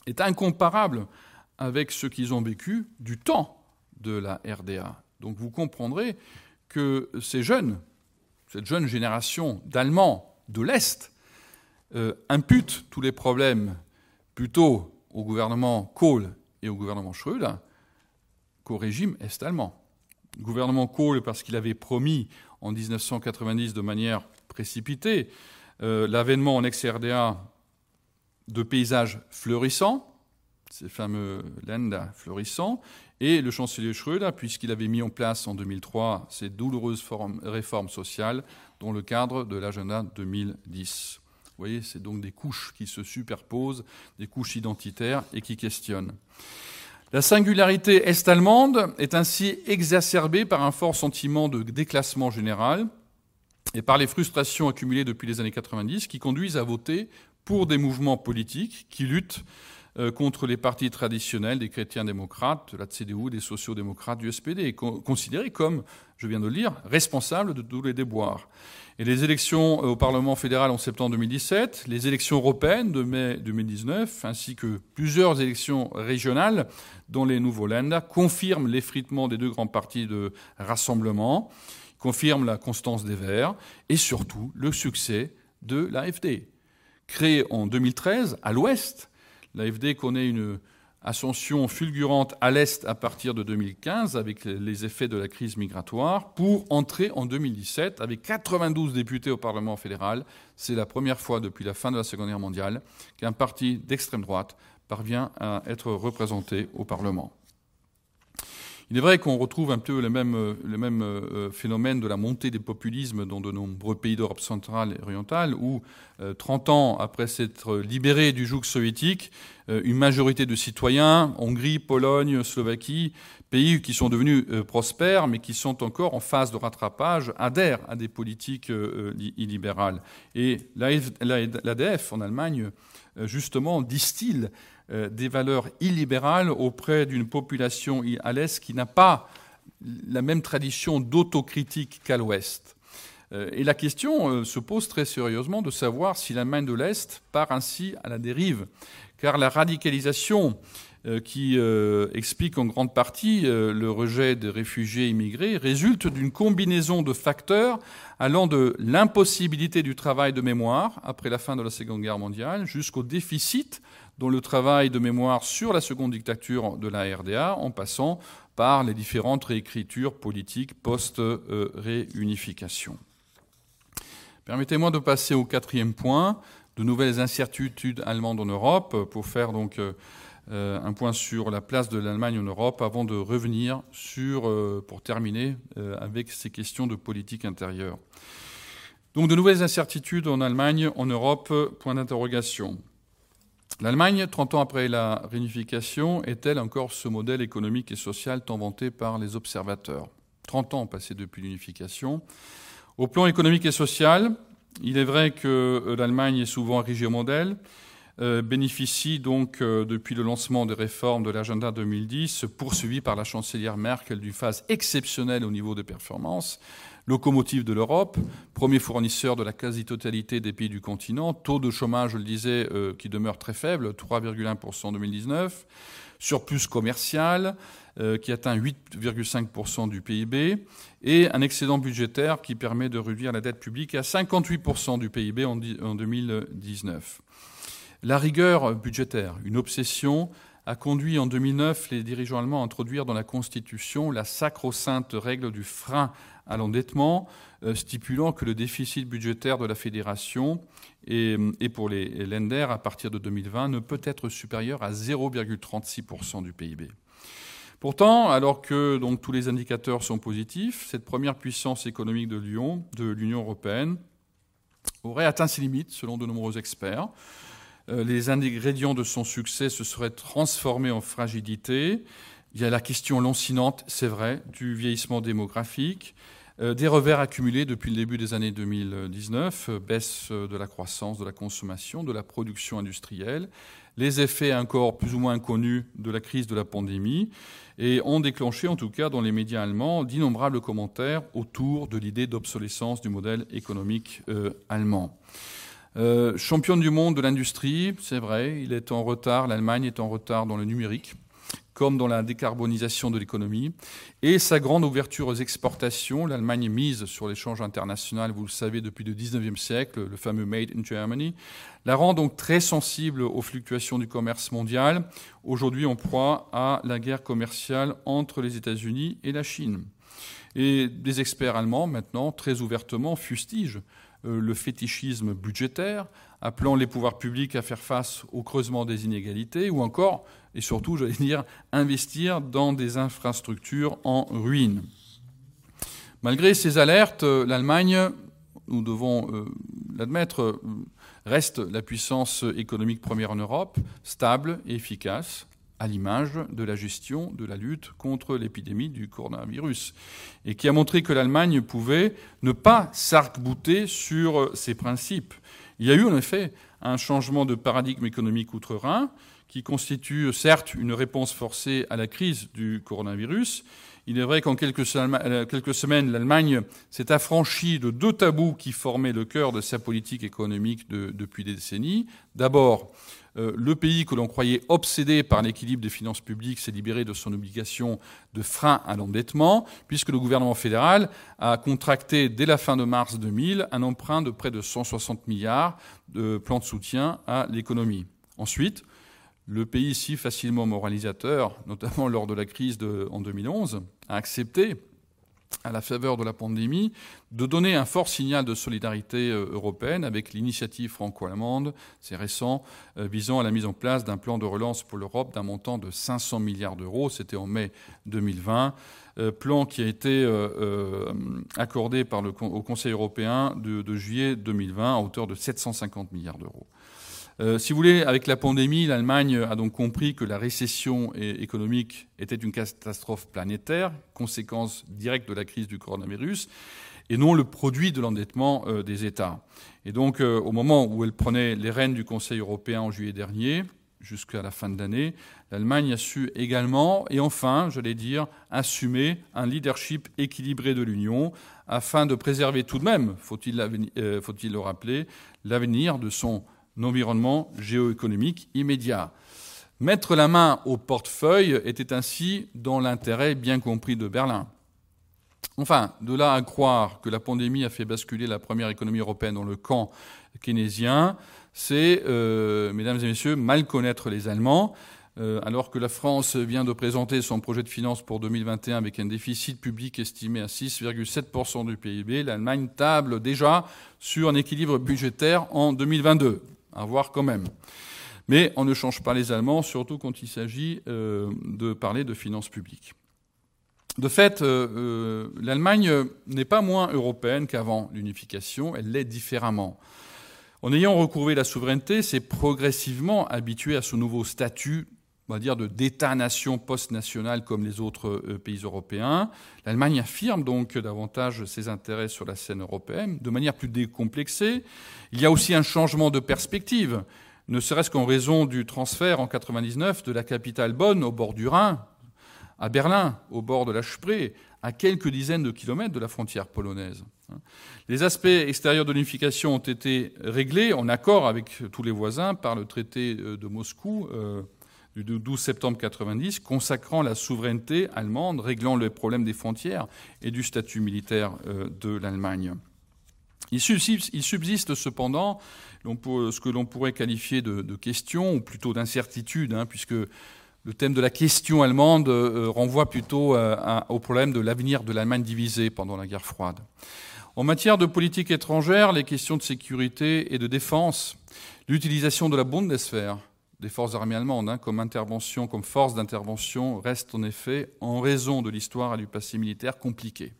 [SPEAKER 1] est incomparable avec ce qu'ils ont vécu du temps de la RDA. Donc vous comprendrez que ces jeunes, cette jeune génération d'Allemands de l'Est, euh, imputent tous les problèmes plutôt au gouvernement Kohl et au gouvernement Schröder qu'au régime est-allemand. Le gouvernement Kohl parce qu'il avait promis en 1990 de manière précipitée euh, l'avènement en ex-RDA de paysages fleurissants, ces fameux Länder florissants, et le chancelier Schröder, puisqu'il avait mis en place en 2003 ces douloureuses réformes sociales dans le cadre de l'agenda 2010. Vous voyez, c'est donc des couches qui se superposent, des couches identitaires et qui questionnent. La singularité est-allemande est ainsi exacerbée par un fort sentiment de déclassement général et par les frustrations accumulées depuis les années 90 qui conduisent à voter pour des mouvements politiques qui luttent contre les partis traditionnels des chrétiens démocrates, de la CDU, des sociaux-démocrates, du SPD, considérés comme, je viens de le lire, responsables de tous les déboires. Et les élections euh, au Parlement fédéral en septembre 2017, les élections européennes de mai 2019, ainsi que plusieurs élections régionales dans les nouveaux Länder confirment l'effritement des deux grands partis de rassemblement, confirment la constance des Verts et surtout le succès de l'AFD. Créée en 2013 à l'ouest, L'AFD connaît une ascension fulgurante à l'Est à partir de 2015 avec les effets de la crise migratoire pour entrer en 2017 avec 92 députés au Parlement fédéral. C'est la première fois depuis la fin de la Seconde Guerre mondiale qu'un parti d'extrême droite parvient à être représenté au Parlement. Il est vrai qu'on retrouve un peu le même, le même euh, phénomène de la montée des populismes dans de nombreux pays d'Europe centrale et orientale, où 30 euh, ans après s'être libéré du joug soviétique, euh, une majorité de citoyens, Hongrie, Pologne, Slovaquie, pays qui sont devenus prospères, mais qui sont encore en phase de rattrapage, adhèrent à des politiques illibérales. Et l'ADF en Allemagne, justement, distille euh, des valeurs illibérales auprès d'une population à l'Est qui n'a pas la même tradition d'autocritique qu'à l'Ouest. Euh, et la question euh, se pose très sérieusement de savoir si la main de l'Est part ainsi à la dérive, car la radicalisation qui explique en grande partie le rejet des réfugiés immigrés résulte d'une combinaison de facteurs allant de l'impossibilité du travail de mémoire après la fin de la Seconde Guerre mondiale jusqu'au déficit dont le travail de mémoire sur la seconde dictature de la RDA, en passant par les différentes réécritures politiques post-réunification. Permettez-moi de passer au quatrième point, de nouvelles incertitudes allemandes en Europe, pour faire donc euh, un point sur la place de l'Allemagne en Europe, avant de revenir sur, euh, pour terminer, euh, avec ces questions de politique intérieure. Donc de nouvelles incertitudes en Allemagne, en Europe, point d'interrogation. L'Allemagne, 30 ans après la réunification, est-elle encore ce modèle économique et social tant vanté par les observateurs? 30 ans passés depuis l'unification. Au plan économique et social, il est vrai que l'Allemagne est souvent érigée modèle, bénéficie donc euh, depuis le lancement des réformes de l'agenda 2010, poursuivi par la chancelière Merkel d'une phase exceptionnelle au niveau des performances, locomotive de l'Europe, premier fournisseur de la quasi-totalité des pays du continent, taux de chômage, je le disais, euh, qui demeure très faible, 3,1% en 2019, surplus commercial, euh, qui atteint 8,5% du PIB, et un excédent budgétaire qui permet de réduire la dette publique à 58% du PIB en 2019. La rigueur budgétaire, une obsession, a conduit en 2009 les dirigeants allemands à introduire dans la Constitution la sacro-sainte règle du frein à l'endettement, euh, stipulant que le déficit budgétaire de la fédération et, pour les lenders à partir de 2020 ne peut être supérieur à 0,36% du PIB. Pourtant, alors que tous les indicateurs sont positifs, cette première puissance économique de l'Union européenne, aurait atteint ses limites, selon de nombreux experts. Euh, les ingrédients de son succès se seraient transformés en fragilité. Il y a la question lancinante, c'est vrai, du vieillissement démographique, euh, des revers accumulés depuis le début des années 2019, euh, baisse de la croissance, de la consommation, de la production industrielle, les effets encore plus ou moins connus de la crise de la pandémie, et ont déclenché, en tout cas dans les médias allemands, d'innombrables commentaires autour de l'idée d'obsolescence du modèle économique allemand. Euh, championne du monde de l'industrie, c'est vrai, il est en retard, l'Allemagne est en retard dans le numérique, comme dans la décarbonisation de l'économie. Et sa grande ouverture aux exportations, l'Allemagne mise sur l'échange international, vous le savez, depuis le 19e siècle, le fameux Made in Germany, la rend donc très sensible aux fluctuations du commerce mondial. Aujourd'hui, on proie à la guerre commerciale entre les États-Unis et la Chine. Et des experts allemands, maintenant, très ouvertement, fustigent le fétichisme budgétaire, appelant les pouvoirs publics à faire face au creusement des inégalités, ou encore, et surtout, j'allais dire, investir dans des infrastructures en ruine. Malgré ces alertes, l'Allemagne, nous devons euh, l'admettre, reste la puissance économique première en Europe, stable et efficace, à l'image de la gestion de la lutte contre l'épidémie du coronavirus, et qui a montré que l'Allemagne pouvait ne pas s'arc-bouter sur ses principes. Il y a eu en effet un changement de paradigme économique outre-Rhin, qui constitue certes une réponse forcée à la crise du coronavirus. Il est vrai qu'en quelques semaines, l'Allemagne s'est affranchie de deux tabous qui formaient le cœur de sa politique économique depuis des décennies. D'abord, euh, le pays que l'on croyait obsédé par l'équilibre des finances publiques s'est libéré de son obligation de frein à l'endettement, puisque le gouvernement fédéral a contracté dès la fin de mars 2000 un emprunt de près de 160 milliards de plans de soutien à l'économie. Ensuite, le pays si facilement moralisateur, notamment lors de la crise en 2011, a accepté à la faveur de la pandémie, de donner un fort signal de solidarité euh, européenne avec l'initiative franco-allemande, c'est récent, euh, visant à la mise en place d'un plan de relance pour l'Europe d'un montant de 500 milliards d'euros. C'était en mai 2020. Euh, plan qui a été accordé par le, au Conseil européen de, de juillet 2020 à hauteur de 750 milliards d'euros. Euh, si vous voulez, avec la pandémie, l'Allemagne a donc compris que la récession économique était une catastrophe planétaire, conséquence directe de la crise du coronavirus, et non le produit de l'endettement euh, des États. Et donc, euh, au moment où elle prenait les rênes du Conseil européen en juillet dernier, jusqu'à la fin de l'année, l'Allemagne a su également, et enfin, j'allais dire, assumer un leadership équilibré de l'Union afin de préserver tout de même, faut-il le rappeler, l'avenir de son environnement géoéconomique immédiat. Mettre la main au portefeuille était ainsi dans l'intérêt bien compris de Berlin. Enfin, de là à croire que la pandémie a fait basculer la première économie européenne dans le camp keynésien, c'est, euh, mesdames et messieurs, mal connaître les Allemands. Euh, alors que la France vient de présenter son projet de finances pour 2021 avec un déficit public estimé à 6,7% du PIB, l'Allemagne table déjà sur un équilibre budgétaire en 2022 à voir quand même. Mais on ne change pas les Allemands, surtout quand il s'agit euh, de parler de finances publiques. De fait, euh, euh, l'Allemagne n'est pas moins européenne qu'avant l'unification, elle l'est différemment. En ayant recouvré la souveraineté, c'est progressivement habitué à ce nouveau statut on va dire, d'État-nation post-national comme les autres euh, pays européens. L'Allemagne affirme donc davantage ses intérêts sur la scène européenne, de manière plus décomplexée. Il y a aussi un changement de perspective, ne serait-ce qu'en raison du transfert en 99 de la capitale Bonn au bord du Rhin à Berlin, au bord de la Spree, à quelques dizaines de kilomètres de la frontière polonaise. Les aspects extérieurs de l'unification ont été réglés en accord avec tous les voisins par le traité euh, de Moscou euh, du 12 septembre 90 consacrant la souveraineté allemande, réglant le problème des frontières et du statut militaire euh, de l'Allemagne. Il subsiste, cependant ce que l'on pourrait qualifier de, question, ou plutôt d'incertitude, hein, puisque le thème de la question allemande euh, renvoie plutôt au problème de l'avenir de l'Allemagne divisée pendant la guerre froide. En matière de politique étrangère, les questions de sécurité et de défense, l'utilisation de la Bundeswehr, des forces armées allemandes, hein, comme intervention, comme force d'intervention, reste en effet, en raison de l'histoire et du passé militaire, compliquée.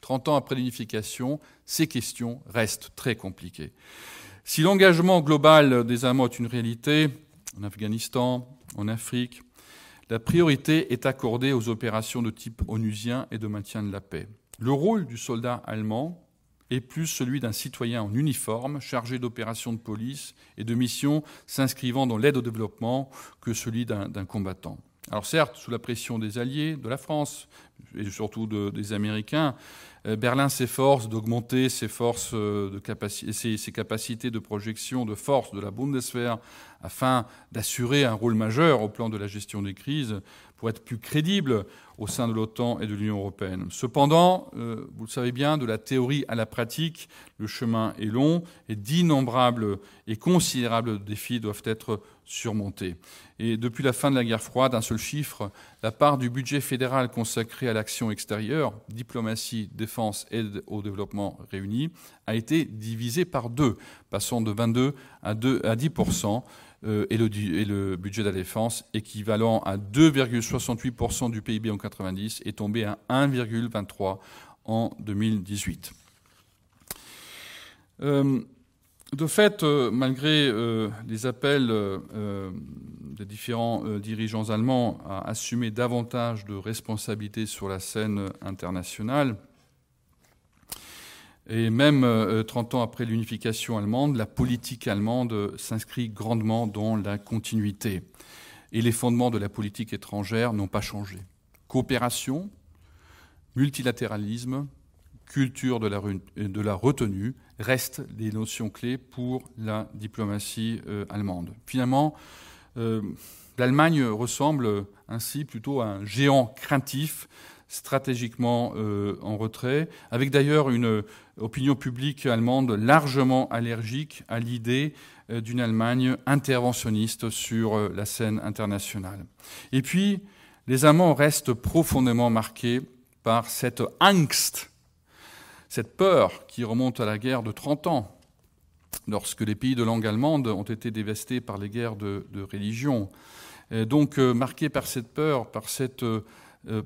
[SPEAKER 1] 30 hein. ans après l'unification, ces questions restent très compliquées. Si l'engagement global des Allemands est une réalité, en Afghanistan, en Afrique, la priorité est accordée aux opérations de type onusien et de maintien de la paix. Le rôle du soldat allemand est plus celui d'un citoyen en uniforme chargé d'opérations de police et de missions s'inscrivant dans l'aide au développement que celui d'un combattant. Alors certes, sous la pression des Alliés, de la France et surtout des Américains, euh, Berlin s'efforce d'augmenter ses, forces euh, ses, capacités de projection de force de la Bundeswehr afin d'assurer un rôle majeur au plan de la gestion des crises pour être plus crédible au sein de l'OTAN et de l'Union européenne. Cependant, euh, vous le savez bien, de la théorie à la pratique, le chemin est long et d'innombrables et considérables défis doivent être surmontés. Et depuis la fin de la guerre froide, un seul chiffre, la part du budget fédéral consacré à l'action extérieure, diplomatie, défense, aide au développement réunis, a été divisée par deux, passant de 22 à, 2, à 10 euh, et, le, budget de la défense, équivalent à 2,68% du PIB en 90, est tombé à 1,23% en 2018. Euh, de fait, euh, malgré les appels des différents dirigeants allemands à assumer davantage de responsabilités sur la scène internationale, et même 30 euh, ans après l'unification allemande, la politique allemande s'inscrit grandement dans la continuité. Et les fondements de la politique étrangère n'ont pas changé. Coopération, multilatéralisme, culture de la, retenue restent des notions clés pour la diplomatie euh, allemande. Finalement, euh, l'Allemagne ressemble ainsi plutôt à un géant craintif stratégiquement euh, en retrait, avec d'ailleurs une opinion publique allemande largement allergique à l'idée euh, d'une Allemagne interventionniste sur euh, la scène internationale. Et puis, les Allemands restent profondément marqués par cette angst, cette peur qui remonte à la guerre de 30 ans, lorsque les pays de langue allemande ont été dévastés par les guerres de, de religion. Donc, marqués par cette peur, par cette euh,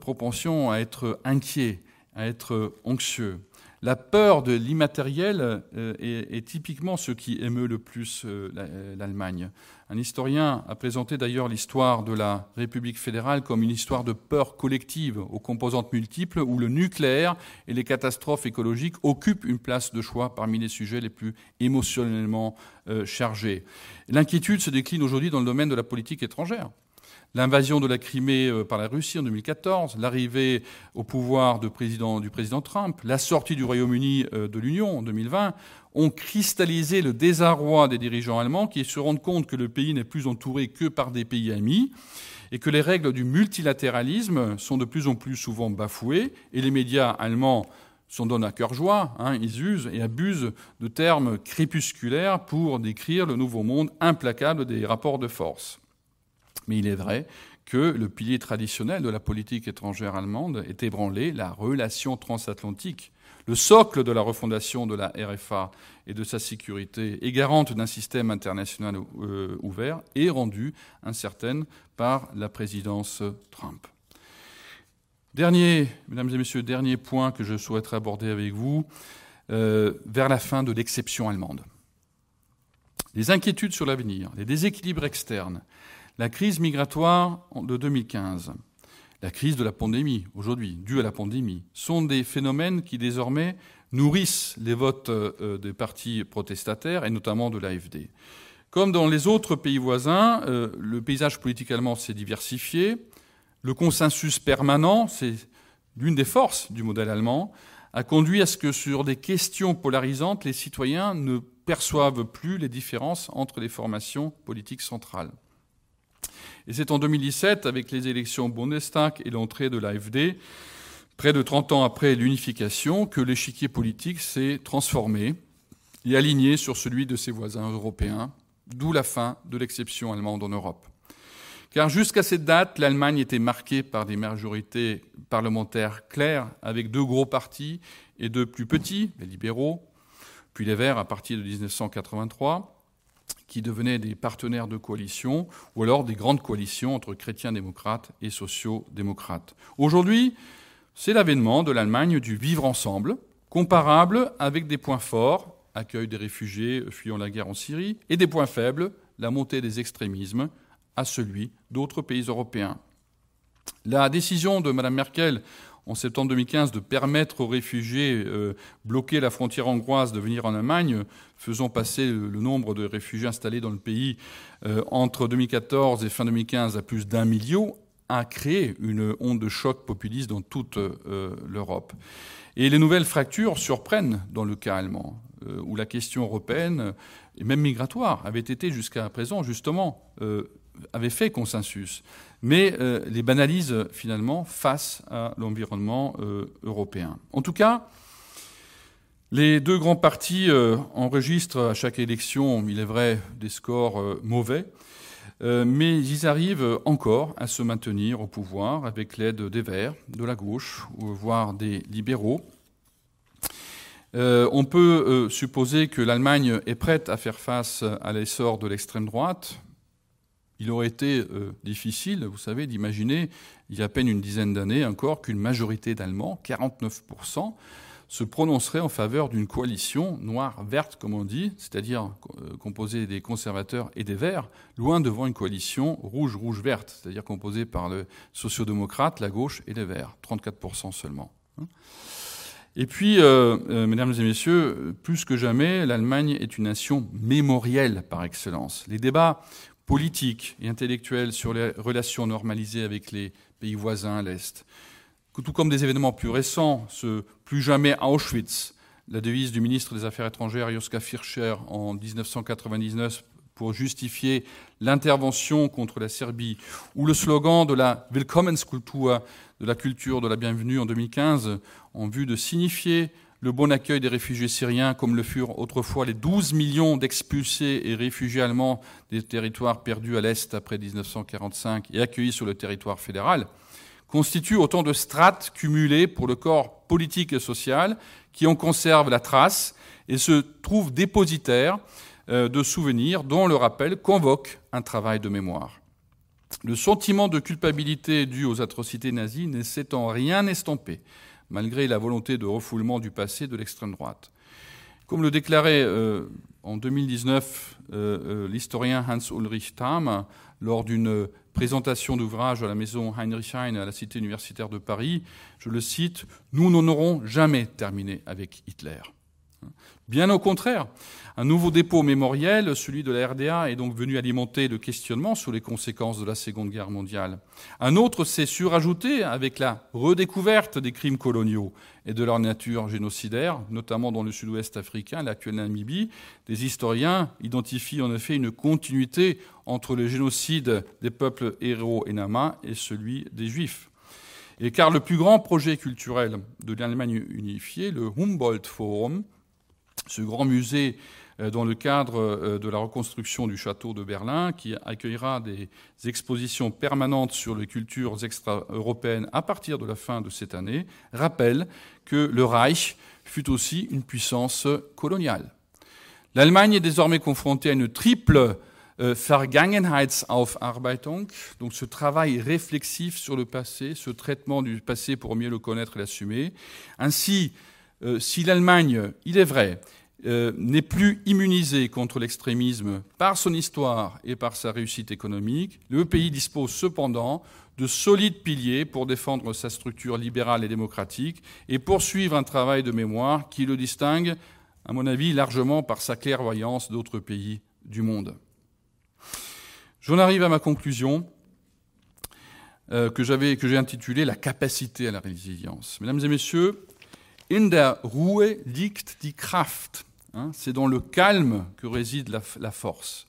[SPEAKER 1] propension à être inquiet, à être anxieux. La peur de l'immatériel euh, est, typiquement ce qui émeut le plus euh, l'Allemagne. Un historien a présenté d'ailleurs l'histoire de la République fédérale comme une histoire de peur collective aux composantes multiples où le nucléaire et les catastrophes écologiques occupent une place de choix parmi les sujets les plus émotionnellement chargés. L'inquiétude se décline aujourd'hui dans le domaine de la politique étrangère l'invasion de la Crimée euh, par la Russie en 2014, l'arrivée au pouvoir du président Trump, la sortie du Royaume-Uni euh, de l'Union en 2020 ont cristallisé le désarroi des dirigeants allemands qui se rendent compte que le pays n'est plus entouré que par des pays amis et que les règles du multilatéralisme sont de plus en plus souvent bafouées et les médias allemands s'en donnent à cœur joie, hein, ils usent et abusent de termes crépusculaires pour décrire le nouveau monde implacable des rapports de force. Mais il est vrai que le pilier traditionnel de la politique étrangère allemande est ébranlé, la relation transatlantique, le socle de la refondation de la RFA et de sa sécurité, et garante d'un système international euh, ouvert, est rendue incertaine par la présidence Trump. Dernier, mesdames et messieurs, dernier point que je souhaiterais aborder avec vous, euh, vers la fin de l'exception allemande. Les inquiétudes sur l'avenir, les déséquilibres externes, la crise migratoire de 2015, la crise de la pandémie aujourd'hui, due à la pandémie, sont des phénomènes qui désormais nourrissent les votes euh, des partis protestataires et notamment de l'AFD. Comme dans les autres pays voisins, euh, le paysage politique allemand s'est diversifié. Le consensus permanent, c'est l'une des forces du modèle allemand, a conduit à ce que sur des questions polarisantes, les citoyens ne perçoivent plus les différences entre les formations politiques centrales. Et c'est en 2017, avec les élections Bundestag et l'entrée de l'AFD, près de 30 ans après l'unification, que l'échiquier politique s'est transformé et aligné sur celui de ses voisins européens, d'où la fin de l'exception allemande en Europe. Car jusqu'à cette date, l'Allemagne était marquée par des majorités parlementaires claires, avec deux gros partis et deux plus petits, les libéraux, puis les Verts à partir de 1983, qui devenaient des partenaires de coalition, ou alors des grandes coalitions entre chrétiens démocrates et sociaux-démocrates. Aujourd'hui, c'est l'avènement de l'Allemagne du vivre ensemble, comparable avec des points forts, accueil des réfugiés fuyant la guerre en Syrie, et des points faibles, la montée des extrémismes, à celui d'autres pays européens. La décision de Mme Merkel en septembre 2015 de permettre aux réfugiés euh, bloqués la frontière hongroise de venir en Allemagne, faisant passer le, nombre de réfugiés installés dans le pays euh, entre 2014 et fin 2015 à plus d'un million, a créé une onde de choc populiste dans toute euh, l'Europe. Et les nouvelles fractures surprennent dans le cas allemand, où la question européenne et même migratoire avait été jusqu'à présent justement avait fait consensus, mais euh, les banalise finalement face à l'environnement euh, européen. En tout cas, les deux grands partis euh, enregistrent à chaque élection, il est vrai, des scores mauvais, mais ils arrivent encore à se maintenir au pouvoir avec l'aide des Verts, de la gauche, voire des libéraux. on peut supposer que l'Allemagne est prête à faire face à l'essor de l'extrême droite, il aurait été euh, difficile, vous savez, d'imaginer, il y a à peine une dizaine d'années encore, qu'une majorité d'Allemands, 49%, se prononcerait en faveur d'une coalition noire-verte, comme on dit, c'est-à-dire euh, composée des conservateurs et des verts, loin devant une coalition rouge-rouge-verte, c'est-à-dire composée par le sociodémocrate, la gauche et les verts, 34% seulement. Hein. Et puis, euh, mesdames et messieurs, plus que jamais, l'Allemagne est une nation mémorielle par excellence. Les débats politique et intellectuelle sur les relations normalisées avec les pays voisins à l'Est. Tout comme des événements plus récents, ce plus jamais Auschwitz, la devise du ministre des Affaires étrangères Joschka Fischer en 1999 pour justifier l'intervention contre la Serbie, ou le slogan de la Willkommenskultur, de la culture de la bienvenue en 2015, en vue de signifier le bon accueil des réfugiés syriens, comme le furent autrefois les 12 millions d'expulsés et réfugiés allemands des territoires perdus à l'Est après 1945 et accueillis sur le territoire fédéral, constituent autant de strates cumulées pour le corps politique et social qui en conservent la trace et se trouvent dépositaires euh, de souvenirs dont le rappel convoque un travail de mémoire. Le sentiment de culpabilité dû aux atrocités nazies ne s'est en rien estompé malgré la volonté de refoulement du passé de l'extrême droite. Comme le déclarait euh, en 2019 euh, euh, l'historien Hans-Ulrich Tham lors d'une présentation d'ouvrage à la maison Heinrich Heine à la Cité universitaire de Paris, je le cite, Nous n'en aurons jamais terminé avec Hitler. Bien au contraire, un nouveau dépôt mémoriel, celui de la RDA, est donc venu alimenter le questionnement sur les conséquences de la Seconde Guerre mondiale. Un autre s'est surajouté avec la redécouverte des crimes coloniaux et de leur nature génocidaire, notamment dans le sud-ouest africain, l'actuelle Namibie. Des historiens identifient en effet une continuité entre le génocide des peuples héros et Nama et celui des Juifs. Et car le plus grand projet culturel de l'Allemagne unifiée, le Humboldt Forum, ce grand musée euh, dans le cadre euh, de la reconstruction du château de Berlin, qui accueillera des expositions permanentes sur les cultures extra-européennes à partir de la fin de cette année, rappelle que le Reich fut aussi une puissance coloniale. L'Allemagne est désormais confrontée à une triple euh, Vergangenheitsaufarbeitung, donc ce travail réflexif sur le passé, ce traitement du passé pour mieux le connaître et l'assumer. Ainsi, si l'Allemagne, il est vrai, euh, n'est plus immunisé contre l'extrémisme par son histoire et par sa réussite économique, le pays dispose cependant de solides piliers pour défendre sa structure libérale et démocratique et poursuivre un travail de mémoire qui le distingue, à mon avis, largement par sa clairvoyance d'autres pays du monde. J'en arrive à ma conclusion euh, que j'ai intitulée La capacité à la résilience. Mesdames et messieurs, in der Ruhe liegt die Kraft. Hein, c'est dans le calme que réside la, force.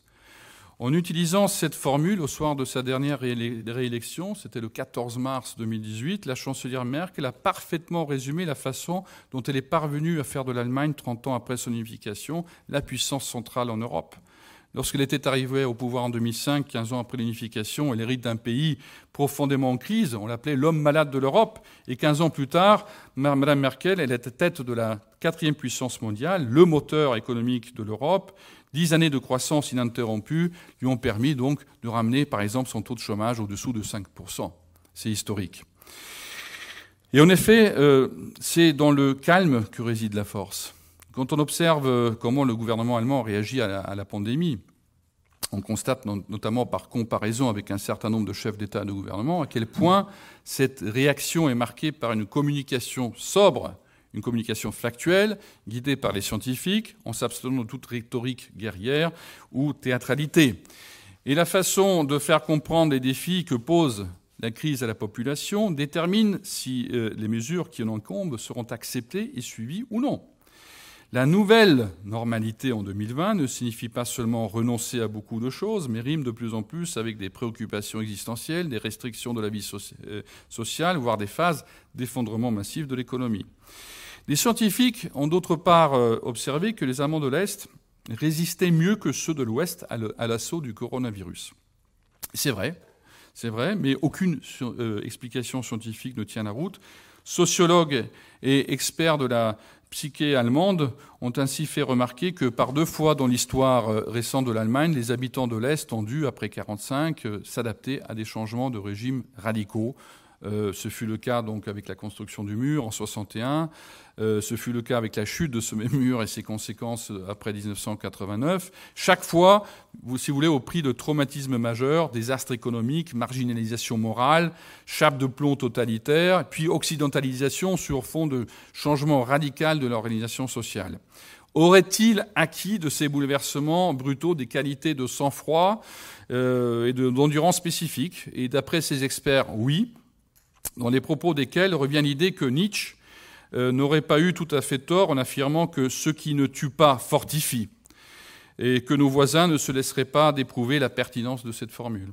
[SPEAKER 1] En utilisant cette formule au soir de sa dernière réélection, c'était le 14 mars 2018, la chancelière Merkel a parfaitement résumé la façon dont elle est parvenue à faire de l'Allemagne, 30 ans après son unification, la puissance centrale en Europe. Lorsqu'elle était arrivée au pouvoir en 2005, 15 ans après l'unification, elle hérite d'un pays profondément en crise. On l'appelait l'homme malade de l'Europe. Et 15 ans plus tard, Mme Merkel, elle était tête de la quatrième puissance mondiale, le moteur économique de l'Europe. Dix années de croissance ininterrompue lui ont permis donc de ramener, par exemple, son taux de chômage au-dessous de 5%. C'est historique. Et en effet, euh, c'est dans le calme que réside la force. Quand on observe euh, comment le gouvernement allemand réagit à la, pandémie, on constate notamment par comparaison avec un certain nombre de chefs d'État et de gouvernement à quel point cette réaction est marquée par une communication sobre, une communication factuelle, guidée par les scientifiques, en s'abstenant de toute rhétorique guerrière ou théâtralité. Et la façon de faire comprendre les défis que pose la crise à la population détermine si euh, les mesures qui en incombent seront acceptées et suivies ou non. La nouvelle normalité en 2020 ne signifie pas seulement renoncer à beaucoup de choses, mais rime de plus en plus avec des préoccupations existentielles, des restrictions de la vie euh, sociale, voire des phases d'effondrement massif de l'économie. Les scientifiques ont d'autre part euh, observé que les Allemands de l'Est résistaient mieux que ceux de l'Ouest à l'assaut du coronavirus. C'est vrai, c'est vrai, mais aucune euh, explication scientifique ne tient la route. Sociologues et experts de la psyché allemande ont ainsi fait remarquer que par deux fois dans l'histoire euh, récente de l'Allemagne, les habitants de l'Est ont dû, après 1945, euh, s'adapter à des changements de régime radicaux, euh, ce fut le cas donc avec la construction du mur en 61. Euh, ce fut le cas avec la chute de ce même mur et ses conséquences après 1989. Chaque fois, si vous voulez, au prix de traumatismes majeurs, désastres économiques, marginalisation morale, chape de plomb totalitaire, puis occidentalisation sur fond de changement radical de l'organisation sociale. Aurait-il acquis de ces bouleversements brutaux des qualités de sang-froid euh, et d'endurance spécifiques Et d'après ces experts, oui dans les propos desquels revient l'idée que Nietzsche euh, n'aurait pas eu tout à fait tort en affirmant que ce qui ne tue pas fortifie, et que nos voisins ne se laisseraient pas d'éprouver la pertinence de cette formule.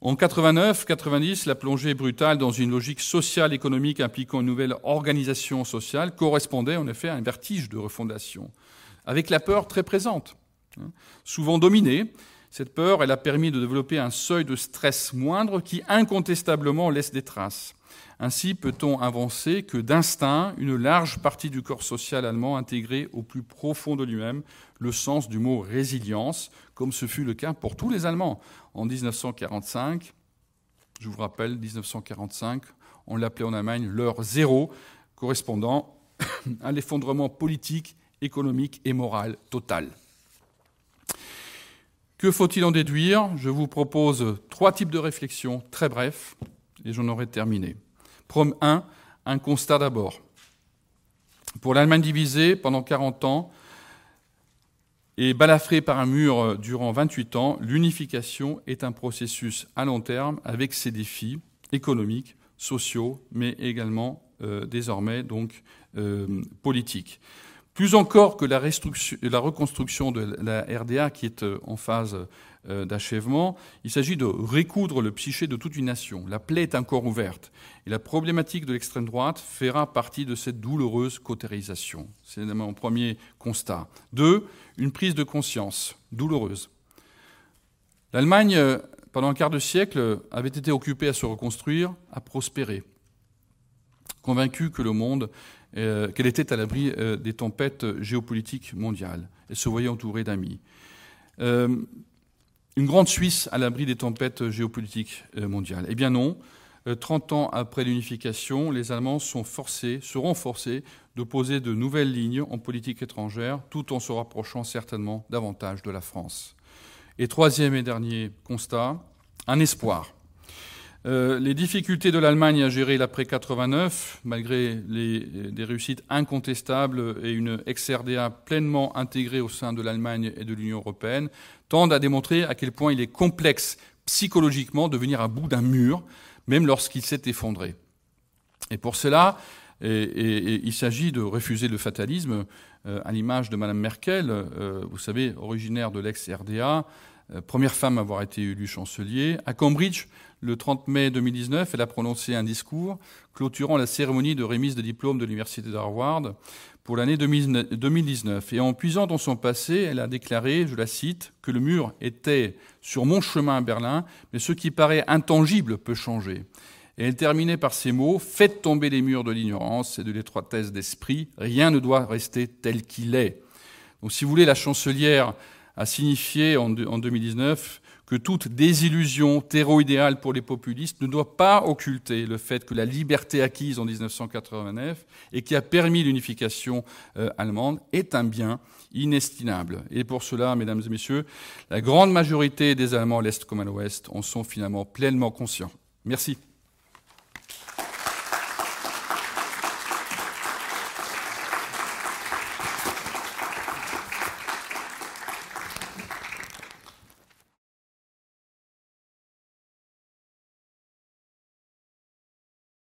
[SPEAKER 1] En 89-90, la plongée brutale dans une logique sociale économique impliquant une nouvelle organisation sociale correspondait en effet à un vertige de refondation, avec la peur très présente, hein, souvent dominée, cette peur, elle a permis de développer un seuil de stress moindre qui incontestablement laisse des traces. Ainsi peut-on avancer que d'instinct, une large partie du corps social allemand intégrait au plus profond de lui-même le sens du mot résilience, comme ce fut le cas pour tous les Allemands. En 1945, je vous rappelle, 1945, on l'appelait en Allemagne l'heure zéro, correspondant à l'effondrement politique, économique et moral total. Que faut-il en déduire? Je vous propose trois types de réflexions très brefs et j'en aurai terminé. Prom 1, un constat d'abord. Pour l'Allemagne divisée pendant 40 ans et balafrée par un mur durant 28 ans, l'unification est un processus à long terme avec ses défis économiques, sociaux, mais également euh, désormais donc euh, politiques. Plus encore que la, reconstruction de la RDA qui est euh, en phase euh, d'achèvement, il s'agit de recoudre le psyché de toute une nation. La plaie est encore ouverte. Et la problématique de l'extrême droite fera partie de cette douloureuse cautérisation. C'est mon premier constat. Deux, une prise de conscience douloureuse. L'Allemagne, euh, pendant un quart de siècle, avait été occupée à se reconstruire, à prospérer, convaincue que le monde euh, qu'elle était à l'abri euh, des tempêtes géopolitiques mondiales et se voyait entourée d'amis. Euh, une grande Suisse à l'abri des tempêtes géopolitiques mondiales Eh bien non. 30 ans après l'unification, les Allemands sont forcés, seront forcés de poser de nouvelles lignes en politique étrangère, tout en se rapprochant certainement davantage de la France. Et troisième et dernier constat, un espoir. Euh, les difficultés de l'Allemagne à gérer l'après 89, malgré des réussites incontestables et une ex-RDA pleinement intégrée au sein de l'Allemagne et de l'Union européenne, tendent à démontrer à quel point il est complexe psychologiquement de venir à bout d'un mur, même lorsqu'il s'est effondré. Et pour cela, il s'agit de refuser le fatalisme, euh, à l'image de Mme Merkel, euh, vous savez, originaire de l'ex-RDA, euh, première femme à avoir été élue chancelier. À Cambridge, le 30 mai 2019, elle a prononcé un discours clôturant la cérémonie de remise de diplôme de l'Université d'Harvard pour l'année 2019. Et en puisant dans son passé, elle a déclaré, je la cite, que le mur était sur mon chemin à Berlin, mais ce qui paraît intangible peut changer. Et elle terminait par ces mots Faites tomber les murs de l'ignorance et de l'étroitesse d'esprit, rien ne doit rester tel qu'il est. Donc, si vous voulez, la chancelière a signifié en 2019 que toute désillusion terreau-idéale pour les populistes ne doit pas occulter le fait que la liberté acquise en 1989 et qui a permis l'unification euh, allemande est un bien inestimable. Et pour cela, mesdames et messieurs, la grande majorité des Allemands à l'Est comme à l'Ouest en sont finalement pleinement conscients. Merci.